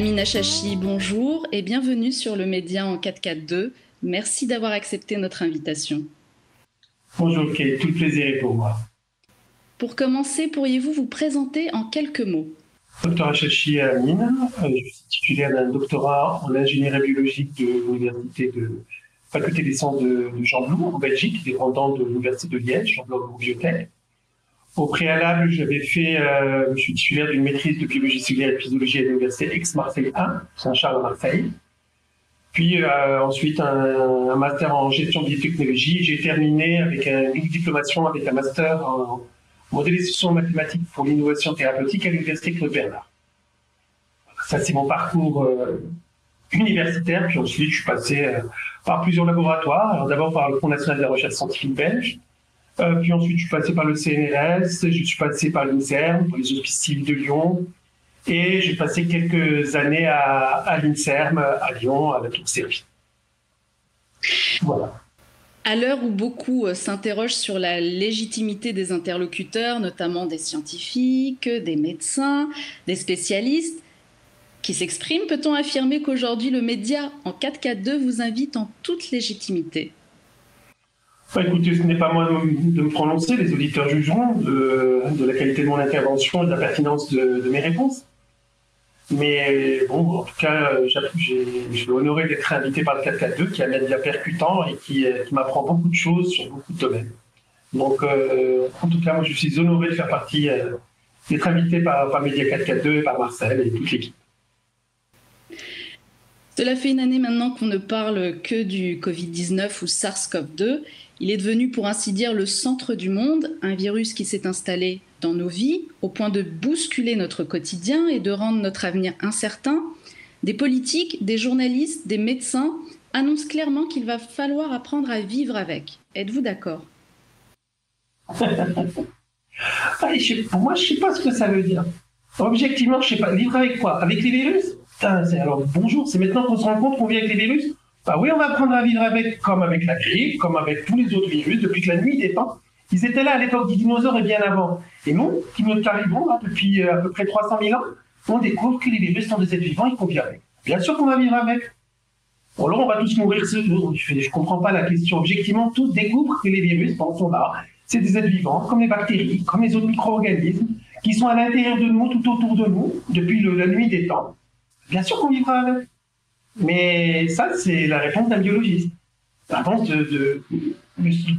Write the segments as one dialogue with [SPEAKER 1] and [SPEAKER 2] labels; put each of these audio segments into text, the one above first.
[SPEAKER 1] Amina Chachi, bonjour et bienvenue sur le Média en 442. Merci d'avoir accepté notre invitation.
[SPEAKER 2] Bonjour Kate, tout plaisir est pour moi.
[SPEAKER 1] Pour commencer, pourriez-vous vous présenter en quelques mots?
[SPEAKER 2] Docteur Achachi Amine, euh, je suis titulaire d'un doctorat en ingénierie biologique de l'université de faculté des sciences de, Jean Blou en Belgique, dépendant de l'université de Liège, Jean Blou Biotech. Au préalable, j'avais fait, euh, je suis titulaire d'une maîtrise de biologie cellulaire et physiologie à l'université Aix-Marseille 1, Saint-Charles à Marseille. Puis euh, ensuite un, master en gestion de biotechnologie. J'ai terminé avec une diplomation avec un master en modélisation mathématique pour l'innovation thérapeutique à l'université Claude Bernard. Ça c'est mon parcours euh, universitaire. Puis ensuite je suis passé par plusieurs laboratoires. D'abord par le Fonds national de la recherche scientifique belge. Puis ensuite je suis passé par le CNRS. Je suis passé par l'INSERM, pour les hospices de Lyon. Et j'ai passé quelques années à, l'INSERM, à Lyon, à la Tour.
[SPEAKER 1] Voilà. À l'heure où beaucoup euh, s'interrogent sur la légitimité des interlocuteurs, notamment des scientifiques, des médecins, des spécialistes, qui s'expriment, peut-on affirmer qu'aujourd'hui le média en 4K2 vous invite en toute légitimité?
[SPEAKER 2] Écoutez, ce n'est pas moi de, me prononcer, les auditeurs jugeront de, la qualité de mon intervention et de la pertinence de mes réponses. Mais bon, en tout cas, suis honoré d'être invité par le 442 qui un média percutant et qui, qui m'apprend beaucoup de choses sur beaucoup de domaines. Donc, euh, en tout cas, moi, je suis honoré de faire partie, euh, d'être invité par, par Média 442 et par Marcel et toute l'équipe.
[SPEAKER 1] Cela fait une année maintenant qu'on ne parle que du Covid-19 ou SARS-CoV-2. Il est devenu, pour ainsi dire, le centre du monde, un virus qui s'est installé dans nos vies au point de bousculer notre quotidien et de rendre notre avenir incertain. Des politiques, des journalistes, des médecins annoncent clairement qu'il va falloir apprendre à vivre avec. Êtes-vous d'accord?
[SPEAKER 2] Pour moi, je ne sais pas ce que ça veut dire. Objectivement, je ne sais pas. Vivre avec quoi? Avec les virus? Alors, bonjour, c'est maintenant qu'on se rend compte qu'on vit avec les virus? Bah oui, on va apprendre à vivre avec, comme avec la grippe, comme avec tous les autres virus, depuis que la nuit des temps. Ils étaient là à l'époque des dinosaures et bien avant. Et nous, qui nous arrivons depuis euh, à peu près 300 000 ans, on découvre que les virus sont des êtres vivants et qu'on vit avec. Bien sûr qu'on va vivre avec. Bon, alors on va tous mourir Je ne comprends pas la question. Objectivement, tous découvrent que les virus sont là. C'est des êtres vivants, comme les bactéries, comme les autres micro-organismes, qui sont à l'intérieur de nous, tout autour de nous, depuis la nuit des temps. Bien sûr qu'on vivra avec. Mais ça, c'est la réponse d'un biologiste. La réponse de,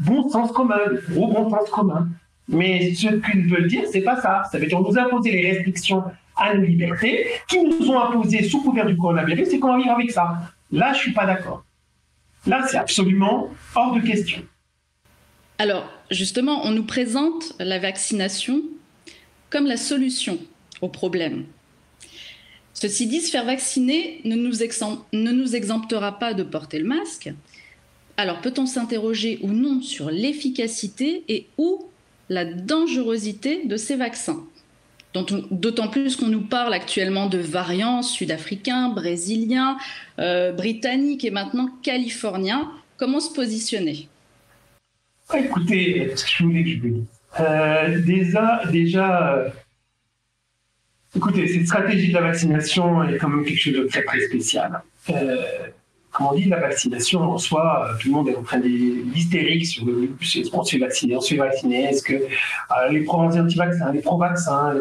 [SPEAKER 2] bon sens commun, le gros bon sens commun. Mais ce qu'ils veulent dire, c'est pas ça. Ça veut dire nous imposer les restrictions à nos libertés qui nous ont imposées sous couvert du coronavirus et qu'on va vivre avec ça. Là, je suis pas d'accord. Là, c'est absolument hors de question.
[SPEAKER 1] Alors, justement, on nous présente la vaccination comme la solution au problème. Ceci dit, se faire vacciner ne nous, exemptera pas de porter le masque. Alors, peut-on s'interroger ou non sur l'efficacité et ou la dangerosité de ces vaccins? D'autant plus qu'on nous parle actuellement de variants sud-africains, brésiliens, euh, britanniques et maintenant californiens. Comment se positionner?
[SPEAKER 2] Écoutez, je vous dise. Euh, déjà, Écoutez, cette stratégie de la vaccination est quand même quelque chose de très très spécial. Euh, on dit, la vaccination en soi, euh, tout le monde est en train d'hystérique sur le on se fait vacciner, on se fait vacciner, est-ce que euh, les pro-anti-vaccins, les pro-vaccins.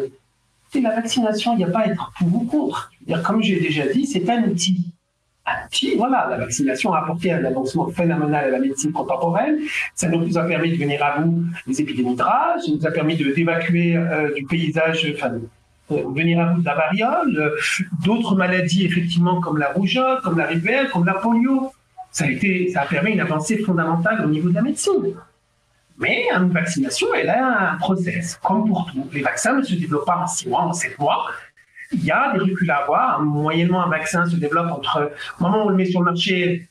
[SPEAKER 2] Et la vaccination, il n'y a pas à être pour ou contre. Comme j'ai déjà dit, c'est un outil. Un outil, voilà, la vaccination a apporté un avancement phénoménal à la médecine contemporaine. Ça nous a permis de venir à bout des épidémies de rage, ça nous a permis d'évacuer euh, du paysage, venir à bout de la variole, d'autres maladies effectivement comme la rougeole, comme la rubelle, comme la polio. Ça a, été, ça a permis une avancée fondamentale au niveau de la médecine. Mais une vaccination, elle a un process, comme pour tout. Les vaccins ne se développent pas en 6 mois, en 7 mois. Il y a des reculs à avoir. Moyennement, un vaccin se développe entre le moment où on le met sur le marché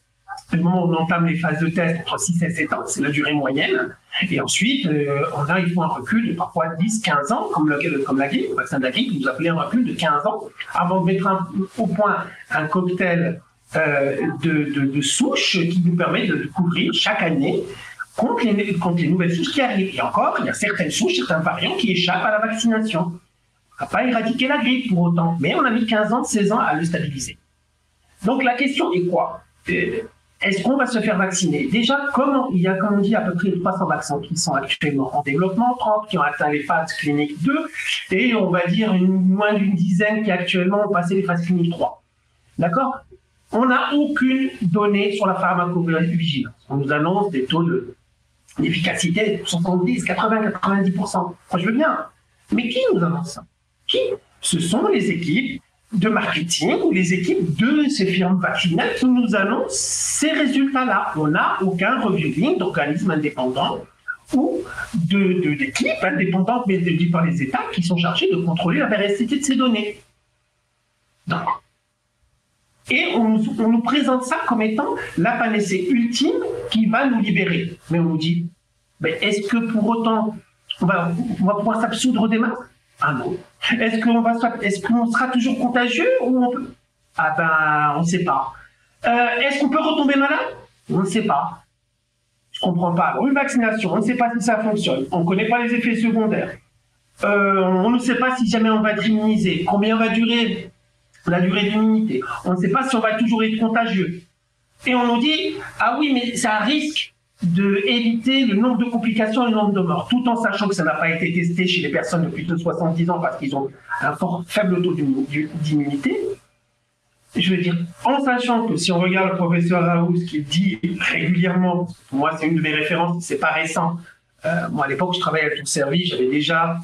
[SPEAKER 2] le moment où on entame les phases de test entre 6 et 7 ans, c'est la durée moyenne. Et ensuite, euh, on a, il un recul de parfois 10, 15 ans, comme, le, la grippe, le vaccin de la grippe, vous appelez un recul de 15 ans, avant de mettre au point un cocktail euh, de, souches qui nous permet de, couvrir chaque année contre les, nouvelles souches qui arrivent. Et encore, il y a certaines souches, certains variants qui échappent à la vaccination. n'a pas éradiqué la grippe pour autant, mais on a mis 15 ans, 16 ans à le stabiliser. Donc la question est quoi? Euh, Est-ce qu'on va se faire vacciner? Déjà, comment il y a, comme on dit, à peu près 300 vaccins qui sont actuellement en développement, 30 qui ont atteint les phases cliniques 2, et on va dire moins d'une dizaine qui actuellement ont passé les phases cliniques 3. D'accord? On n'a aucune donnée sur la pharmacovigilance. On nous annonce des taux d'efficacité de 70, 80, 90%. Moi, je veux bien. Mais qui nous annonce ça? Qui? Ce sont les équipes de marketing ou les équipes de ces firmes vaccinales nous annoncent ces résultats-là. On n'a aucun reviewing d'organismes indépendants ou d'équipes de, indépendantes, mais dites par les États, qui sont chargés de contrôler la véracité de ces données. Et on, nous présente ça comme étant la panacée ultime qui va nous libérer. Mais on nous dit, est-ce que pour autant, on va, on va pouvoir s'absoudre des masques Ah non. Est-ce qu'on va, qu'on sera toujours contagieux ou on peut Ah ben, on ne sait pas. Euh, est-ce qu'on peut retomber malade? On ne sait pas. Je comprends pas. une vaccination, on ne sait pas si ça fonctionne. On ne connaît pas les effets secondaires. Euh, on ne sait pas si jamais on va être immunisé. Combien va durer la durée d'immunité? On ne sait pas si on va toujours être contagieux. Et on nous dit, ah oui, mais ça risque d'éviter le nombre de complications et le nombre de morts, tout en sachant que ça n'a pas été testé chez les personnes de plus de 70 ans parce qu'ils ont un fort faible taux d'immunité. Je veux dire, en sachant que si on regarde le professeur Raoult, ce qu'il dit régulièrement, moi c'est une de mes références, c'est pas récent. Euh, moi à l'époque, je travaillais à tout service, j'avais déjà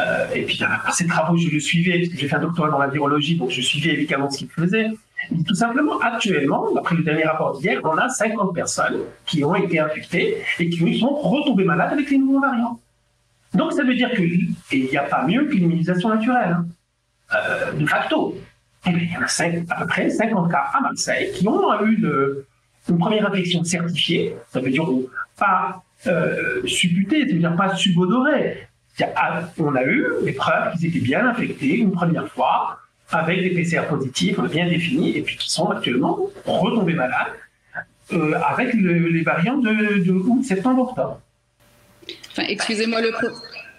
[SPEAKER 2] euh, et puis, par ces travaux, je le suivais, parce que j'ai fait un doctorat dans la virologie, donc je suivais évidemment ce qu'il faisait. Tout simplement, actuellement, d'après le dernier rapport d'hier, on a 50 personnes qui ont été infectées et qui sont retombées malades avec les nouveaux variants. Donc, ça veut dire qu'il n'y a pas mieux qu'une immunisation naturelle, hein. euh, de facto. Et bien, il y en a à peu près 50 cas à Marseille qui ont eu une première infection certifiée, ça veut dire pas euh, supputée, ça veut dire pas subodorée, on a eu les preuves qu'ils étaient bien infectés une première fois avec des PCR positifs bien définis et puis qui sont actuellement retombés malades euh, avec les variants de, de août, septembre, octobre.
[SPEAKER 1] Enfin, excusez-moi, le,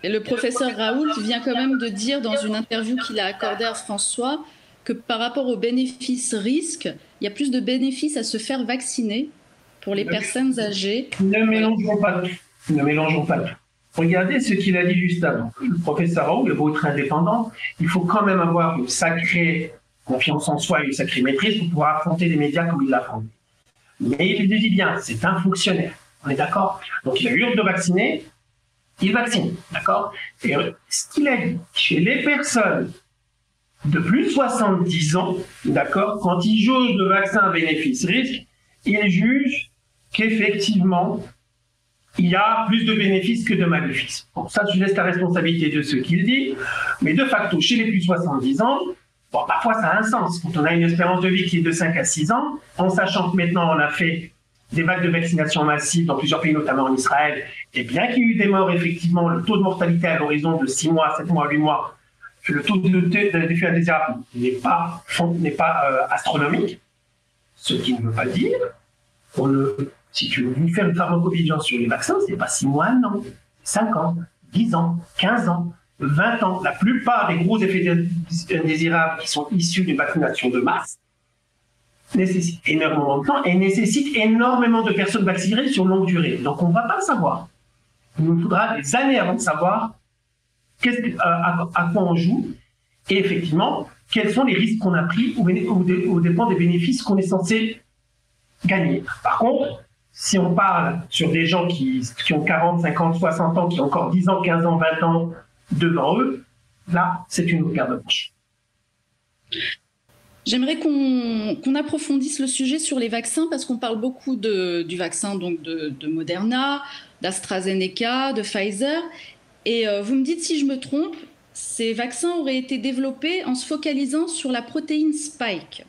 [SPEAKER 1] le professeur Raoult vient quand même de dire dans une interview qu'il a accordée à François que par rapport aux bénéfices-risques, il y a plus de bénéfices à se faire vacciner pour les personnes âgées.
[SPEAKER 2] Ne mélangeons pas tout. Ne mélangeons pas tout. Regardez ce qu'il a dit juste avant. Le professeur Raoult, le vôtre indépendant, il faut quand même avoir une sacrée confiance en soi et une sacrée maîtrise pour pouvoir affronter les médias comme il l'a fait. Mais il le dit bien, c'est un fonctionnaire. On est d'accord? Donc il a eu de vacciner, il vaccine, d'accord? Et ce qu'il a dit, chez les personnes de plus de 70 ans, d'accord, quand il jauge le vaccin bénéfice-risque, il juge qu'effectivement, il y a plus de bénéfices que de maléfices. Bon, ça, je laisse la responsabilité de ceux qui le disent, mais de facto, chez les plus de 70 ans, bon, parfois ça a un sens. Quand on a une espérance de vie qui est de 5 à 6 ans, en sachant que maintenant on a fait des vagues de vaccination massives dans plusieurs pays, notamment en Israël, et bien qu'il y ait eu des morts, effectivement, le taux de mortalité à l'horizon de 6 mois, 7 mois, 8 mois, le taux d'effet indésirable n'est pas, n'est pas euh, astronomique, ce qui ne veut pas dire qu'on ne si tu veux faire une pharmacovigilance sur les vaccins, c'est pas 6 mois, non. 5 ans, 10 ans, 15 ans, 20 ans. La plupart des gros effets indésirables qui sont issus d'une vaccination de masse nécessitent énormément de temps et nécessitent énormément de personnes vaccinées sur longue durée. Donc on ne va pas le savoir. Il nous faudra des années avant de savoir euh, à, quoi on joue et effectivement quels sont les risques qu'on a pris au, au dépend des bénéfices qu'on est censé gagner. Par contre, si on parle sur des gens qui, ont 40, 50, 60 ans, qui ont encore 10 ans, 15 ans, 20 ans devant eux, là, c'est une paire de manches.
[SPEAKER 1] J'aimerais qu'on approfondisse le sujet sur les vaccins parce qu'on parle beaucoup du vaccin donc de, Moderna, d'AstraZeneca, de Pfizer. Et euh, vous me dites si je me trompe, ces vaccins auraient été développés en se focalisant sur la protéine spike.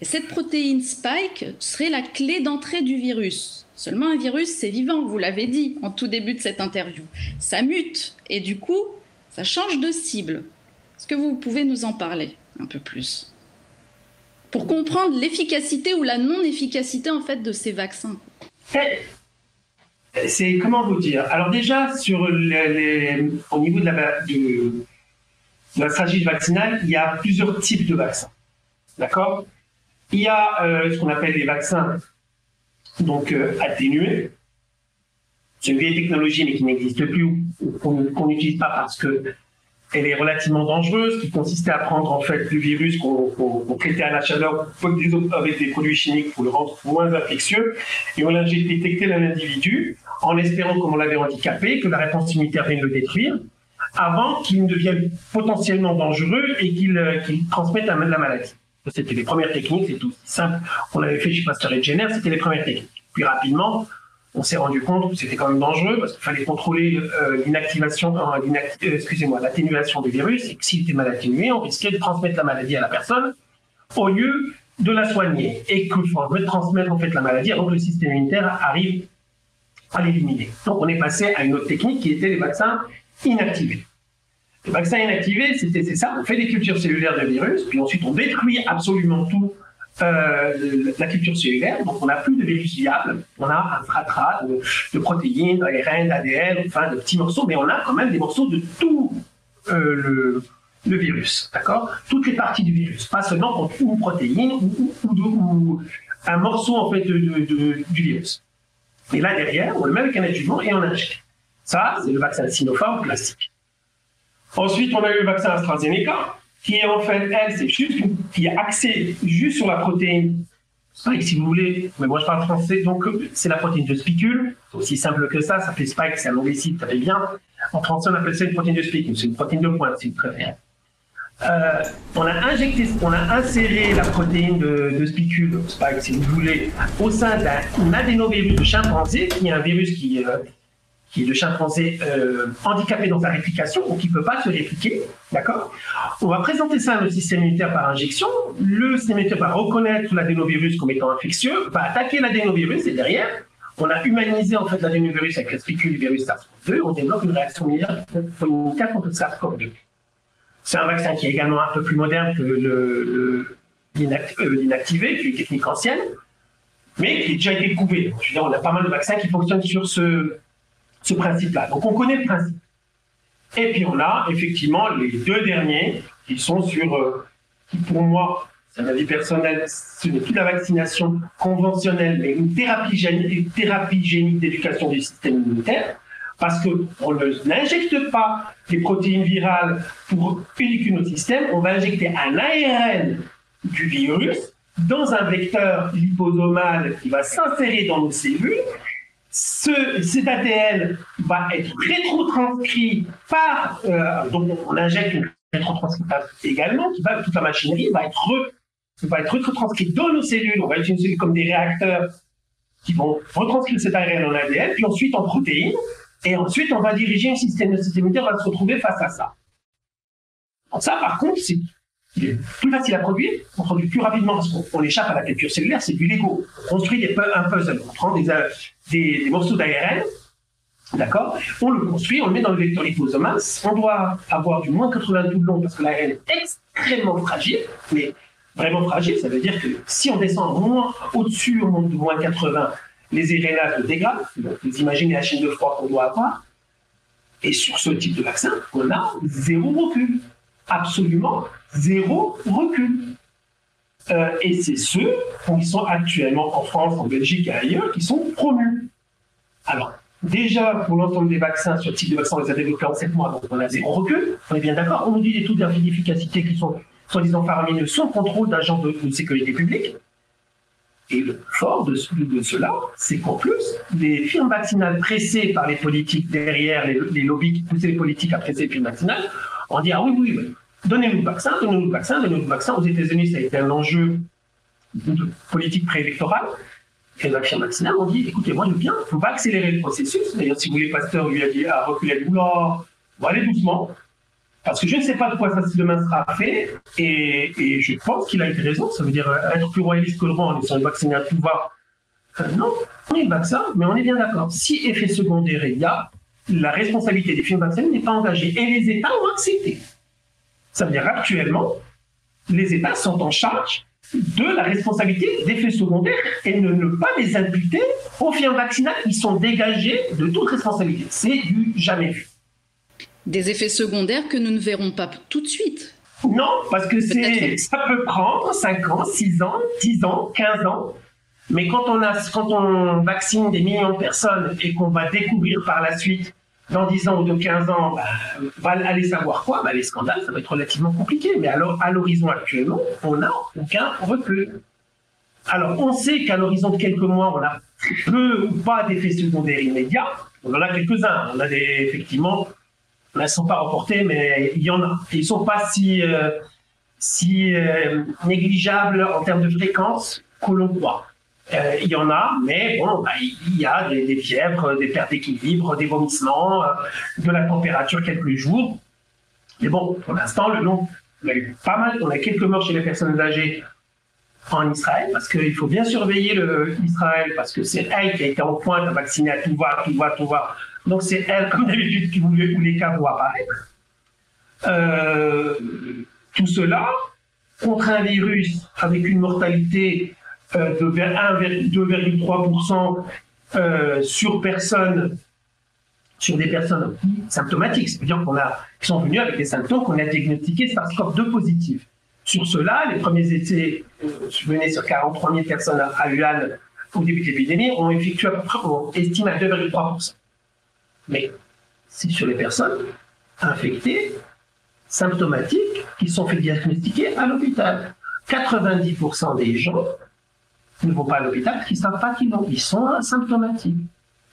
[SPEAKER 1] Et cette protéine spike serait la clé d'entrée du virus. Seulement un virus, c'est vivant, vous l'avez dit en tout début de cette interview. Ça mute et du coup, ça change de cible. Est-ce que vous pouvez nous en parler un peu plus? Pour comprendre l'efficacité ou la non-efficacité en fait de ces vaccins.
[SPEAKER 2] C'est comment vous dire? Alors déjà au niveau de la, la stratégie vaccinale, il y a plusieurs types de vaccins. D'accord? Il y a euh, ce qu'on appelle les vaccins donc euh, atténués. C'est une vieille technologie, mais qui n'existe plus, qu'on n'utilise pas parce que elle est relativement dangereuse, qui consistait à prendre en fait le virus qu'on traitait à la chaleur avec des produits chimiques pour le rendre moins infectieux, et on l'a détecté dans l'individu en espérant, comme on l'avait handicapé, que la réponse immunitaire vienne le détruire avant qu'il ne devienne potentiellement dangereux et qu'il euh, transmette la, maladie. C'était les premières techniques, c'est tout simple. On avait fait chez Pasteur et Jenner, c'était les premières techniques. Puis rapidement, on s'est rendu compte que c'était quand même dangereux parce qu'il fallait contrôler euh, l'inactivation, euh, euh, excusez-moi, l'atténuation du virus et que s'il était mal atténué, on risquait de transmettre la maladie à la personne au lieu de la soigner et qu'il faudrait transmettre en fait la maladie avant que le système immunitaire arrive à l'éliminer. Donc on est passé à une autre technique qui était les vaccins inactivés. Les vaccins inactivés, c'est ça, on fait des cultures cellulaires de virus, puis ensuite on détruit absolument tout euh, la culture cellulaire, donc on n'a plus de virus viable, on a un fratras de, protéines, d'ARN, d'ADN, enfin de petits morceaux, mais on a quand même des morceaux de tout euh, le, virus, d'accord? Toutes les parties du virus, pas seulement contre une protéine ou, un morceau en fait du virus. Et là derrière, on le met avec un adjuvant et on injecte. Ça, c'est le vaccin Sinopharm classique. Ensuite, on a eu le vaccin AstraZeneca, qui est en fait, elle, c'est juste qui est axée juste sur la protéine spike, si vous voulez, mais moi je parle français, donc c'est la protéine de spicule, c'est aussi simple que ça, ça fait spike, c'est un site, ça fait bien. En français, on appelle ça une protéine de spicule, c'est une protéine de pointe, si vous préférez. Euh, on a injecté, on a inséré la protéine de, spicule, spike, si vous voulez, au sein d'un adénovirus de chimpanzé, qui est un virus qui, euh, qui est le chimpanzé euh, handicapé dans sa réplication, ou qui ne peut pas se répliquer, d'accord? On va présenter ça à notre système immunitaire par injection. Le système immunitaire va reconnaître l'adénovirus comme étant infectieux, va attaquer l'adénovirus, et derrière, on a humanisé en fait l'adénovirus avec la spicule du virus SARS-CoV-2, on développe une réaction immunitaire contre SARS-CoV-2. C'est un vaccin qui est également un peu plus moderne que le, euh, l'inactivé, qui est une technique ancienne, mais qui a déjà été prouvé. On a pas mal de vaccins qui fonctionnent sur ce, ce principe-là. Donc on connaît le principe. Et puis on a effectivement les deux derniers qui sont sur, euh, pour moi, c'est un avis personnel, ce n'est plus la vaccination conventionnelle, mais une thérapie génique, d'éducation du système immunitaire, parce qu'on n'injecte pas des protéines virales pour éduquer notre système, on va injecter un ARN du virus dans un vecteur liposomal qui va s'insérer dans nos cellules ce, cet ADN va être rétrotranscrit par, euh, donc on injecte une rétrotranscriptase également, qui va, toute la machinerie va être, re, va être dans nos cellules, on va utiliser comme des réacteurs qui vont retranscrire cet ARN en ADN, puis ensuite en protéines, et ensuite on va diriger un système, le système immunitaire va se retrouver face à ça. Ça, par contre, c'est plus facile à produire, on produit plus rapidement parce qu'on échappe à la culture cellulaire, c'est du Lego. On construit des, un puzzle, on prend des, euh, morceaux d'ARN, d'accord On le construit, on le met dans le vecteur liposomal. On doit avoir du moins 80 de long parce que l'ARN est extrêmement fragile, mais vraiment fragile, ça veut dire que si on descend moins au-dessus au de moins 80, les RNA se dégradent. vous imaginez la chaîne de froid qu'on doit avoir. Et sur ce type de vaccin, on a zéro recul. Absolument zéro recul. Euh, et c'est ceux qui sont actuellement en France, en Belgique et ailleurs qui sont promus. Alors, déjà, pour l'ensemble des vaccins, sur le type de vaccin, on les a développés en 7 mois, donc on a zéro recul. On est bien d'accord. On nous dit des taux d'efficacité qui sont soi-disant faramineux sans contrôle d'agents de, sécurité publique. Et le fort de, cela, c'est qu'en plus, les firmes vaccinales pressées par les politiques derrière, les, les lobbies qui poussaient les politiques à presser les firmes vaccinales, ont dit Ah oui, oui, oui Donnez-nous le vaccin, donnez-nous le vaccin, donnez-nous le vaccin. Aux États-Unis, ça a été un enjeu de politique préélectorale. Et la firme vaccinale ont dit écoutez, moi, je bien, il ne faut pas accélérer le processus. D'ailleurs, si vous voulez, Pasteur lui a dit à reculer, oula, on va aller doucement. Parce que je ne sais pas de quoi ça demain sera fait. Et, je pense qu'il a eu raison. Ça veut dire être plus royaliste que le roi en de vacciner à pouvoir. Euh, non, on est le vaccin, mais on est bien d'accord. Si effet secondaire il y a, la responsabilité des firmes vaccinales n'est pas engagée. Et les États ont accepté. Ça veut dire actuellement, les États sont en charge de la responsabilité des faits secondaires et ne, ne pas les imputer aux firmes vaccinales qui sont dégagées de toute responsabilité. C'est du jamais vu.
[SPEAKER 1] Des effets secondaires que nous ne verrons pas tout de suite.
[SPEAKER 2] Non, parce que ça peut prendre 5 ans, 6 ans, 10 ans, 15 ans. Mais quand on, a, quand on vaccine des millions de personnes et qu'on va découvrir par la suite, dans 10 ans ou de 15 ans, bah, va aller savoir quoi? Bah, Les scandales, ça va être relativement compliqué. Mais alors, à l'horizon actuellement, on n'a aucun recul. Alors, on sait qu'à l'horizon de quelques mois, on a peu ou pas d'effets secondaires immédiats. On en a quelques-uns. On a effectivement, elles ne sont pas reportés, mais il y en a. ils ne sont pas si, euh, euh, négligeables en termes de fréquence que l'on croit. Euh, il y en a, mais bon, bah, il y a des, fièvres, des pertes d'équilibre, des vomissements, de la température quelques jours. Mais bon, pour l'instant, le nom, on a eu pas mal, on a quelques morts chez les personnes âgées en Israël, parce qu'il faut bien surveiller le, Israël, parce que c'est elle qui a été en pointe à vacciner à tout va, tout va, tout va. Donc c'est elle, comme d'habitude, qui voulait où les cas vont apparaître. Euh, tout cela contre un virus avec une mortalité euh, de 2,3% euh, sur personnes, sur des personnes symptomatiques, c'est-à-dire qu'on a, qui sont venus avec des symptômes qu'on a diagnostiqués SARS-CoV-2 positifs. Sur cela, les premiers essais euh, menés sur 43 000 personnes à Wuhan au début de l'épidémie ont effectué à peu près, on estime à 2,3%. Mais c'est sur les personnes infectées, symptomatiques, qui sont fait diagnostiquer à l'hôpital. 90% des gens ne vont pas à l'hôpital parce qu'ils ne savent pas qu'ils. Ils sont asymptomatiques.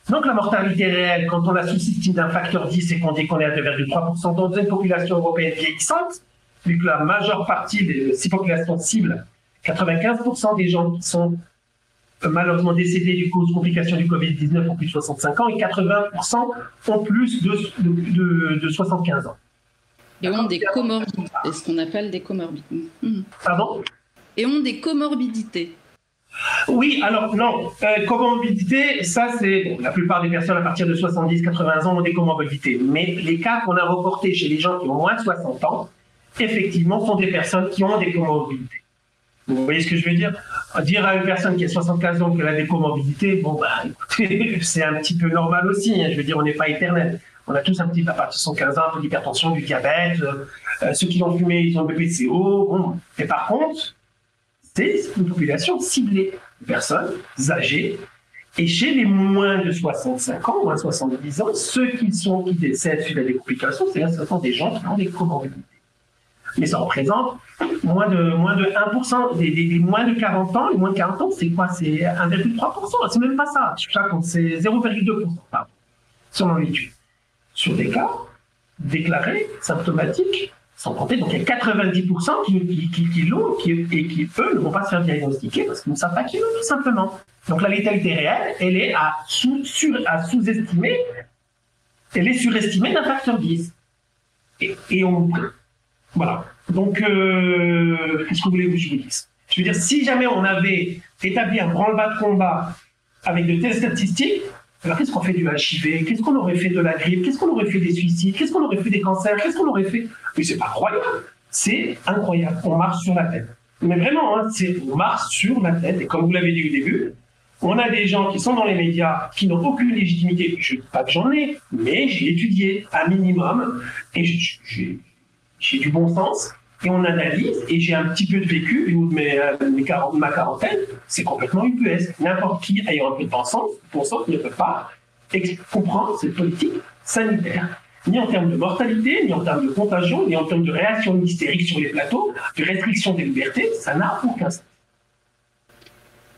[SPEAKER 2] Donc la mortalité réelle, quand on la sous-estime d'un facteur 10 et qu'on dit qu'on est à 2,3% dans une population européenne vieillissante, vu que la majeure partie de ces populations cibles, 95% des gens qui sont euh, malheureusement décédés du cause complications du Covid-19 ont plus de 65 ans et 80% ont plus de, de, de, 75 ans.
[SPEAKER 1] Et ont des comorbidités, ce qu'on appelle des comorbidités.
[SPEAKER 2] Pardon?
[SPEAKER 1] Et ont des comorbidités.
[SPEAKER 2] Oui, alors non, euh, comorbidité, ça c'est la plupart des personnes à partir de 70-80 ans ont des comorbidités. Mais les cas qu'on a reportés chez les gens qui ont moins de 60 ans, effectivement, sont des personnes qui ont des comorbidités. Vous voyez ce que je veux dire? Dire à une personne qui a 75 ans qu'elle a des comorbidités, bon, bah, c'est un petit peu normal aussi. Hein. je veux dire, on n'est pas éternel. On a tous un petit peu, à partir de 75 ans, un peu d'hypertension, du diabète. Euh, euh, ceux qui ont fumé, ils ont bébé de CO. Bon. Et par contre, c'est une population ciblée de personnes âgées. Et chez les moins de 65 ans, moins de 70 ans, ceux qui, décèdent suite à des complications, c'est ce sont des gens qui ont des comorbidités mais ça représente moins de, moins de 1%. Des, moins de 40 ans, les moins de 40 ans, c'est quoi? C'est 1,3%. C'est même pas ça. C'est 0,2%, selon l'étude. Sur des cas déclarés, symptomatiques, sans compter, donc il y a 90% qui, qui, qui, l'ont et qui, eux, ne vont pas se faire diagnostiquer parce qu'ils ne savent pas qu'ils l'ont, tout simplement. Donc la létalité réelle, elle est à sous-estimer, elle est surestimée d'un facteur 10. Et, et on, voilà. Donc, euh, qu'est-ce que vous voulez que je vous dise? Je veux dire, si jamais on avait établi un branle-bas de combat avec de telles statistiques, alors qu'est-ce qu'on fait du HIV Qu'est-ce qu'on aurait fait de la grippe? Qu'est-ce qu'on aurait fait des suicides? Qu'est-ce qu'on aurait fait des cancers? Qu'est-ce qu'on aurait fait? Mais c'est pas incroyable. C'est incroyable. On marche sur la tête. Mais vraiment, hein, c'est on marche sur la tête. Et comme vous l'avez dit au début, on a des gens qui sont dans les médias qui n'ont aucune légitimité. Je ne dis pas que j'en ai, mais j'ai étudié un minimum et j'ai du bon sens et on analyse et j'ai un petit peu de vécu ou de mes, euh, ma quarantaine, c'est complètement UPS. N'importe qui ayant un peu de sens, bon ne peut pas comprendre cette politique sanitaire, ni en termes de mortalité, ni en termes de contagion, ni en termes de réaction hystérique sur les plateaux, de restriction des libertés, ça n'a aucun sens.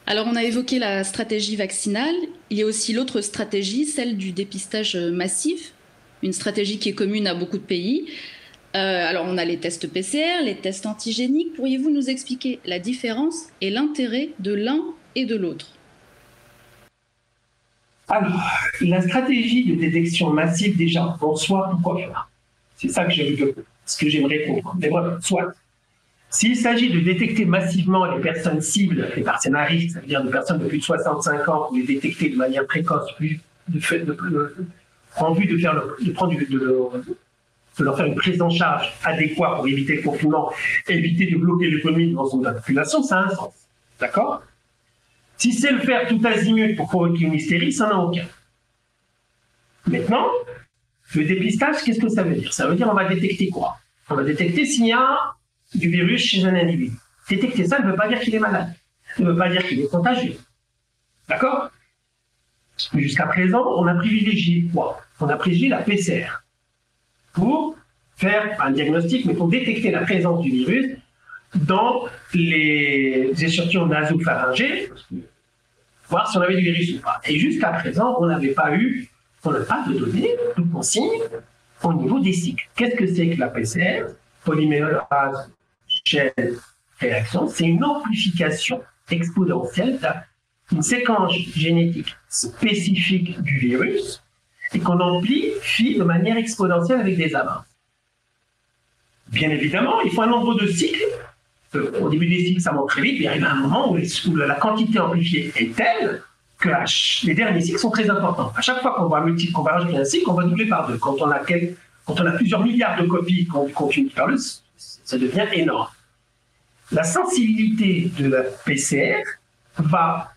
[SPEAKER 1] Alors on a évoqué la stratégie vaccinale, il y a aussi l'autre stratégie, celle du dépistage massif, une stratégie qui est commune à beaucoup de pays. Euh, alors, on a les tests PCR, les tests antigéniques. Pourriez-vous nous expliquer la différence et l'intérêt de l'un et de l'autre?
[SPEAKER 2] Alors, la stratégie de détection massive, déjà, en soi, pourquoi faire? C'est ça que ce que j'aimerais comprendre. Mais voilà, soit. S'il s'agit de détecter massivement les personnes cibles, les personnes à c'est-à-dire des personnes de plus de 65 ans, pour les détecter de manière précoce, de, en vue de, faire de prendre de, de, de leur faire une prise en charge adéquate pour éviter le confinement, éviter de bloquer l'économie dans son population, ça a un sens. D'accord? Si c'est le faire tout azimut pour provoquer une hystérie, ça n'a aucun. Maintenant, Le dépistage, qu'est-ce que ça veut dire? Ça veut dire on va détecter quoi? On va détecter s'il y a du virus chez un individu. Détecter ça ne veut pas dire qu'il est malade. Ça ne veut pas dire qu'il est contagieux. D'accord? Jusqu'à présent, on a privilégié quoi? On a privilégié la PCR pour faire un diagnostic, mais pour détecter la présence du virus dans les échantillons nasopharyngés, voir si on avait du virus ou pas. Et jusqu'à présent, on n'avait pas eu, on n'a pas de données, de consignes au niveau des cycles. Qu'est-ce que c'est que la PCR Polymérase chaîne réaction, c'est une amplification exponentielle d'une séquence génétique spécifique du virus et qu'on amplifie de manière exponentielle avec des avances. Bien évidemment, il faut un nombre de cycles. Au début des cycles, ça monte très vite, mais il arrive un moment où, la quantité amplifiée est telle que les derniers cycles sont très importants. À chaque fois qu'on va, qu'on va rajouter un cycle, on va doubler par deux. Quand on a, plusieurs milliards de copies qu'on continue par deux, ça devient énorme. La sensibilité de la PCR va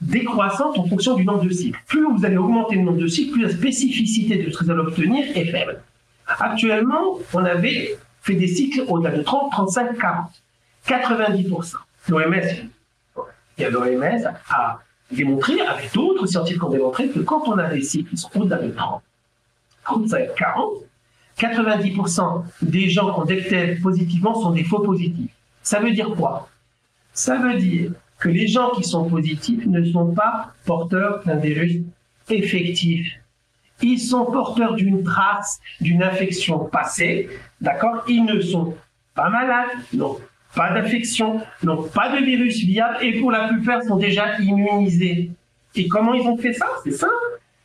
[SPEAKER 2] décroissante en fonction du nombre de cycles. Plus vous allez augmenter le nombre de cycles, plus la spécificité de ce que vous allez obtenir est faible. Actuellement, on avait fait des cycles au-delà de 30, 35, 40, 90%. L'OMS, l'OMS a démontré, avec d'autres scientifiques ont démontré que quand on a des cycles qui au-delà de 30, 35, 40, 90% des gens qu'on détecte positivement sont des faux positifs. Ça veut dire quoi? Ça veut dire que les gens qui sont positifs ne sont pas porteurs d'un virus effectif. Ils sont porteurs d'une trace d'une infection passée, d'accord? Ils ne sont pas malades, n'ont pas d'infection, n'ont pas de virus viable et pour la plupart sont déjà immunisés. Et comment ils ont fait ça? C'est simple.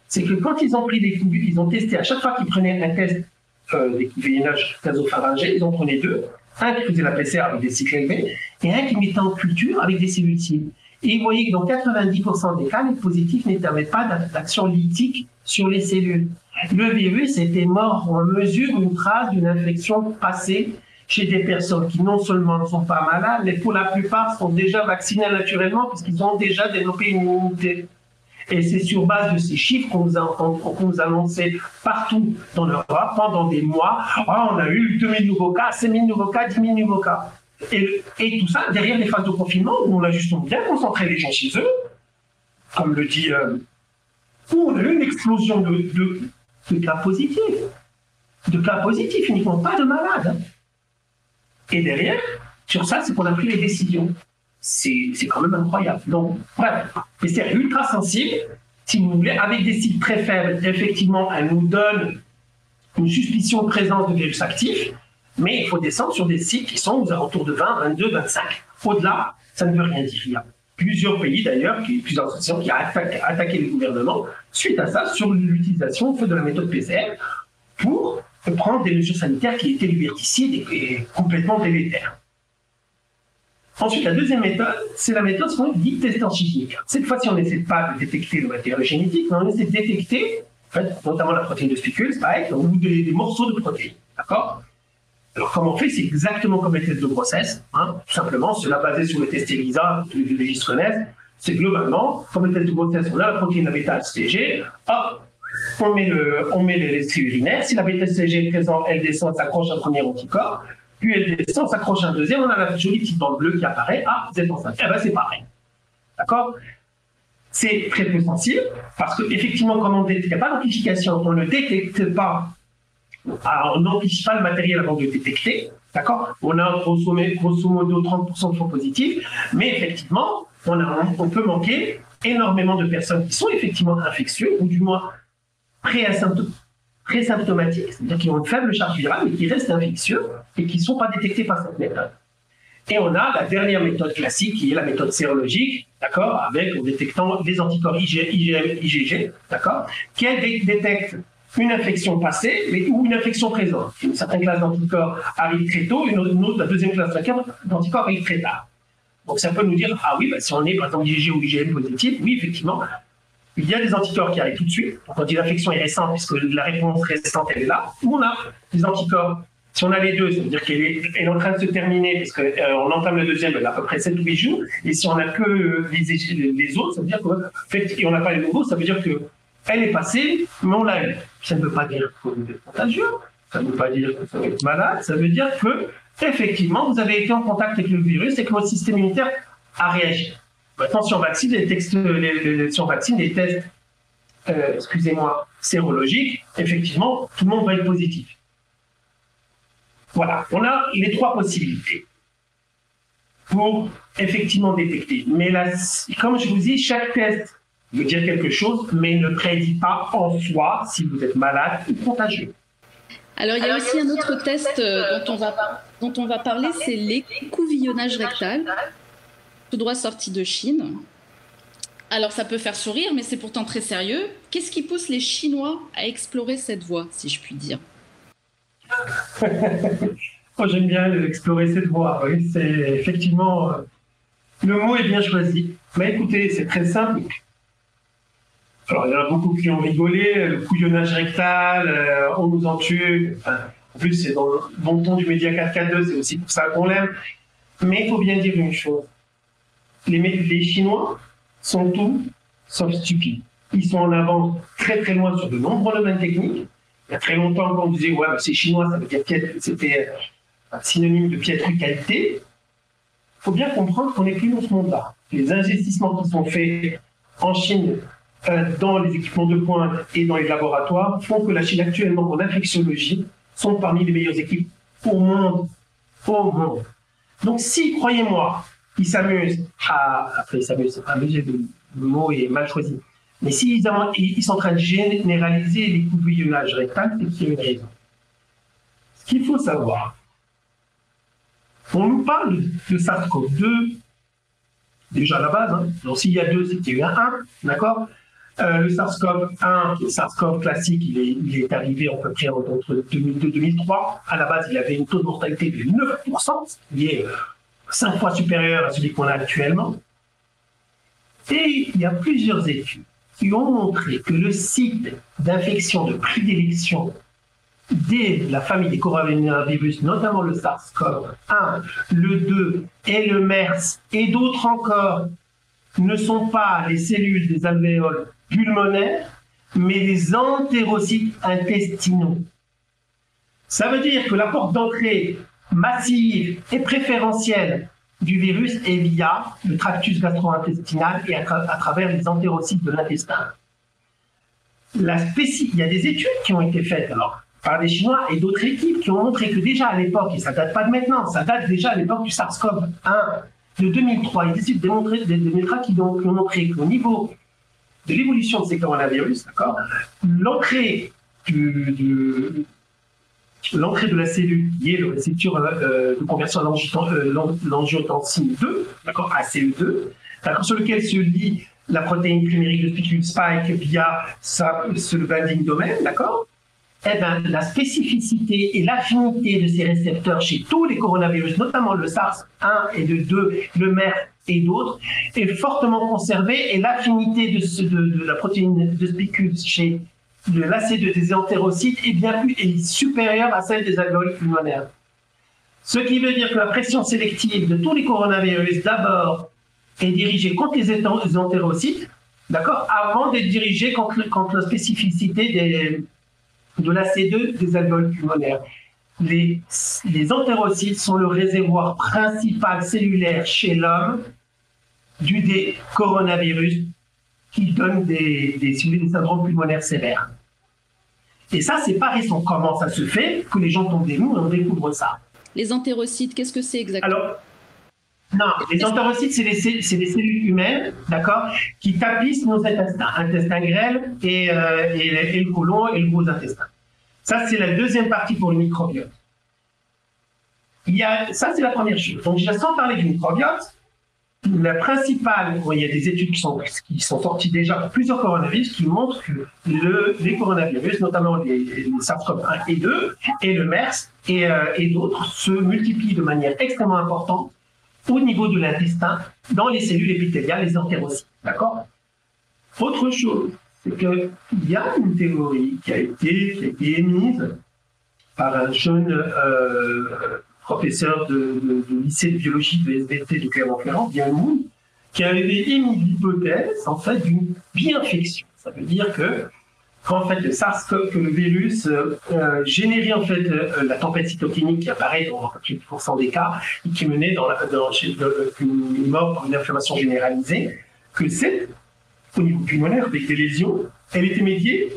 [SPEAKER 2] C'est que quand ils ont pris des ils ont testé à chaque fois qu'ils prenaient un test euh, d'équivalage nasopharyngé, ils en prenaient deux un qui faisait la PCR avec des cycles élevés et un qui mettait en culture avec des cellules cibles. Et vous voyez que dans 90% des cas, les positifs n'étaient pas d'action lytique sur les cellules. Le virus était mort en mesure d'une trace d'une infection passée chez des personnes qui non seulement ne sont pas malades, mais pour la plupart sont déjà vaccinées naturellement puisqu'ils ont déjà développé une immunité. Et c'est sur base de ces chiffres qu'on nous, annonçait partout dans l'Europe pendant des mois. Ah, on a eu 2000 nouveaux cas, 5000 nouveaux cas, 10 000 nouveaux cas. Et, tout ça derrière les phases de confinement où on a justement bien concentré les gens chez eux, comme le dit, euh, où on a eu une explosion de, de, cas positifs. De cas positifs uniquement, pas de malades. Et derrière, sur ça, c'est qu'on a pris les décisions c'est quand même incroyable. Donc, bref, c'est ultra sensible, si vous voulez, avec des cycles très faibles, effectivement, elle nous donne une suspicion de présence de virus actif, mais il faut descendre sur des cycles qui sont aux alentours de 20, 22, 25. Au-delà, ça ne veut rien dire. Il y a plusieurs pays d'ailleurs, plusieurs associations qui ont attaqué, les gouvernements suite à ça sur l'utilisation de la méthode PCR pour prendre des mesures sanitaires qui étaient liberticides et complètement délétères. Ensuite, la deuxième méthode, c'est la méthode qu'on dit test chimique. Cette fois-ci, on n'essaie pas de détecter le matériau génétique, mais on essaie de détecter, notamment la protéine de spicule, pareil, ou des, morceaux de protéines. D'accord? Alors, comment on fait? C'est exactement comme les tests de grossesse. Hein, tout simplement, cela basé sur le test ELISA du registre NES. C'est globalement, comme le test de grossesse, on a la protéine la bêta-HCG, hop, on met, le, on met les urinaires. Si la bêta-HCG est présente, elle descend, s'accroche à un premier anticorps puis elle descend, s'accroche à un deuxième, on a la jolie petite bande bleue qui apparaît, ah, vous êtes enceinte. Eh ben, c'est pareil. D'accord? C'est très peu sensible, parce qu'effectivement, comme on n'y a pas d'amplification, on ne détecte pas, on n'amplifie pas le matériel avant de le détecter, d'accord? On a grosso, modo 30% de faux positifs, mais effectivement, on, on peut manquer énormément de personnes qui sont effectivement infectieuses, ou du moins pré-asymptomatiques très symptomatiques, c'est-à-dire qui ont une faible charge virale, mais qui restent infectieux et qui ne sont pas détectés par cette méthode. Et on a la dernière méthode classique, qui est la méthode sérologique, d'accord, avec en détectant des anticorps IgM, IgG, d'accord, qui détecte une infection passée mais, ou une infection présente. Une certaine classe d'anticorps arrive très tôt, une autre, la deuxième classe d'anticorps arrive très tard. Donc ça peut nous dire, ah oui, bah, si on est par exemple IgG ou IgM positif, oui, effectivement, il y a des anticorps qui arrivent tout de suite. Donc on dit l'infection est récente puisque la réponse récente elle est là. Ou on a des anticorps. Si on a les deux, ça veut dire qu'elle est, en train de se terminer parce qu'on euh, entame le deuxième elle a à peu près 7 ou 8 jours. Et si on n'a que les, autres, ça veut dire que, fait, et on n'a pas les nouveaux, ça veut dire que Elle est passée, mais on l'a eu. Ça ne veut pas dire que vous êtes contagieux, ça ne veut pas dire que vous êtes malade, ça veut dire que, effectivement, vous avez été en contact avec le virus et que votre système immunitaire a réagi. Maintenant, si on vaccine les, textes, les, si on vaccine les tests, euh, excusez-moi, sérologiques, effectivement, tout le monde va être positif. Voilà, on a les trois possibilités pour effectivement détecter. Mais là, comme je vous dis, chaque test veut dire quelque chose, mais ne prédit pas en soi si vous êtes malade ou contagieux.
[SPEAKER 1] Alors, il y a aussi un autre test euh, dont on va, dont on va parler, c'est l'écouvillonnage rectal, tout droit sorti de Chine. Alors, ça peut faire sourire, mais c'est pourtant très sérieux. Qu'est-ce qui pousse les Chinois à explorer cette voie, si je puis dire
[SPEAKER 2] Moi, j'aime bien explorer cette voie. Oui, c'est effectivement. Euh, le mot est bien choisi. Mais écoutez, c'est très simple. Alors, il y en a beaucoup qui ont rigolé, le couillonnage rectal, euh, on nous en tue. en plus, c'est dans le bon ton du média 4K2, c'est aussi pour ça qu'on l'aime. Mais il faut bien dire une chose. Les, Chinois sont tout sauf stupides. Ils sont en avance très très loin sur de nombreux domaines techniques. Il y a très longtemps, quand on disait, ouais, c'est chinois, ça veut dire que c'était un synonyme de piètre qualité. Il faut bien comprendre qu'on n'est plus dans ce monde-là. Les investissements qui sont faits en Chine euh, dans les équipements de pointe et dans les laboratoires font que la Chine actuellement en infectiologie sont parmi les meilleures équipes au monde. Au monde. Donc si, croyez-moi, ils s'amusent à... Après, ils s'amusent, amuser, le, le mot est mal choisi. Mais s'ils ils sont en train de généraliser les coups rectal, c'est qu'il y a une raison. Ce qu'il faut savoir, on nous parle de SARS-CoV-2, déjà à la base, hein. donc s'il y a deux, c'est qu'il y a eu un 1, d'accord? Euh, le SARS-CoV-1, le SARS-CoV classique, il est, arrivé à peu près entre 2002 et 2003. À la base, il avait une taux de mortalité de 9%, qui est 5 euh, fois supérieur à celui qu'on a actuellement. Et il y a plusieurs études qui ont montré que le site d'infection de prédilection de la famille des coronavirus, notamment le SARS-CoV-1, le 2 et le MERS, et d'autres encore, ne sont pas les cellules des alvéoles pulmonaires, mais les entérocytes intestinaux. Ça veut dire que la porte d'entrée massive et préférentielle du virus est via le tractus gastro-intestinal et à, travers les entérocytes de l'intestin. Il y a des études qui ont été faites alors, par des Chinois et d'autres équipes qui ont montré que déjà à l'époque, et ça date pas de maintenant, ça date déjà à l'époque du SARS-CoV-1 de 2003, il y a des des, qui, ont, qui ont montré qu'au niveau de l'évolution de ces coronavirus, l'entrée du, l'entrée de la cellule qui est le récepteur euh, de conversion à euh, l'angiotensine 2, d'accord, ACE2, d'accord, sur lequel se lie la protéine primérique de spicule spike via ce binding domaine, d'accord eh ben, la spécificité et l'affinité de ces récepteurs chez tous les coronavirus, notamment le SARS-1 et le 2, le MERS et d'autres, est fortement conservée et l'affinité de, de, la protéine de spicule chez lacet des entérocytes est bien plus est supérieure à celle des alvéoles pulmonaires. Ce qui veut dire que la pression sélective de tous les coronavirus, d'abord, est dirigée contre les entérocytes, d'accord, avant d'être dirigée contre, contre, la spécificité de l'AC2 des alvéoles pulmonaires. Les, les entérocytes sont le réservoir principal cellulaire chez l'homme du des coronavirus qui donnent des, des, des syndromes pulmonaires sévères. Et ça, c'est pas récent. Comment ça se fait que les gens tombent des nues et on découvre ça
[SPEAKER 1] Les entérocytes, qu'est-ce que c'est exactement
[SPEAKER 2] Alors, non, les entérocytes, c'est des, cellules humaines, d'accord, qui tapissent nos intestins, intestin grêle et, euh, et, et, le côlon et le gros intestin. Ça, c'est la deuxième partie pour le microbiote. Il y a, ça, c'est la première chose. Donc, déjà, sans parler du microbiote, la principale, il y a des études qui sont, qui sont sorties déjà pour plusieurs coronavirus qui montrent que le, les coronavirus, notamment les, SARS-CoV-1 et 2, et le MERS et, euh, et d'autres, se multiplient de manière extrêmement importante au niveau de l'intestin, dans les cellules épithéliales, les entérocytes. D'accord? Autre chose, c'est qu'il y a une théorie qui a été, a émise par un jeune euh, professeur de, lycée de biologie de SVT de Clermont-Ferrand, bien qui avait émis l'hypothèse en fait d'une bi-infection. Ça veut dire que quand en fait le SARS-CoV, le virus euh, euh, générait en fait euh, la tempête cytokinique qui apparaît dans 30% des cas et qui menait dans, la, une mort par une inflammation généralisée, que c'est au niveau pulmonaire avec des lésions, elle était médiée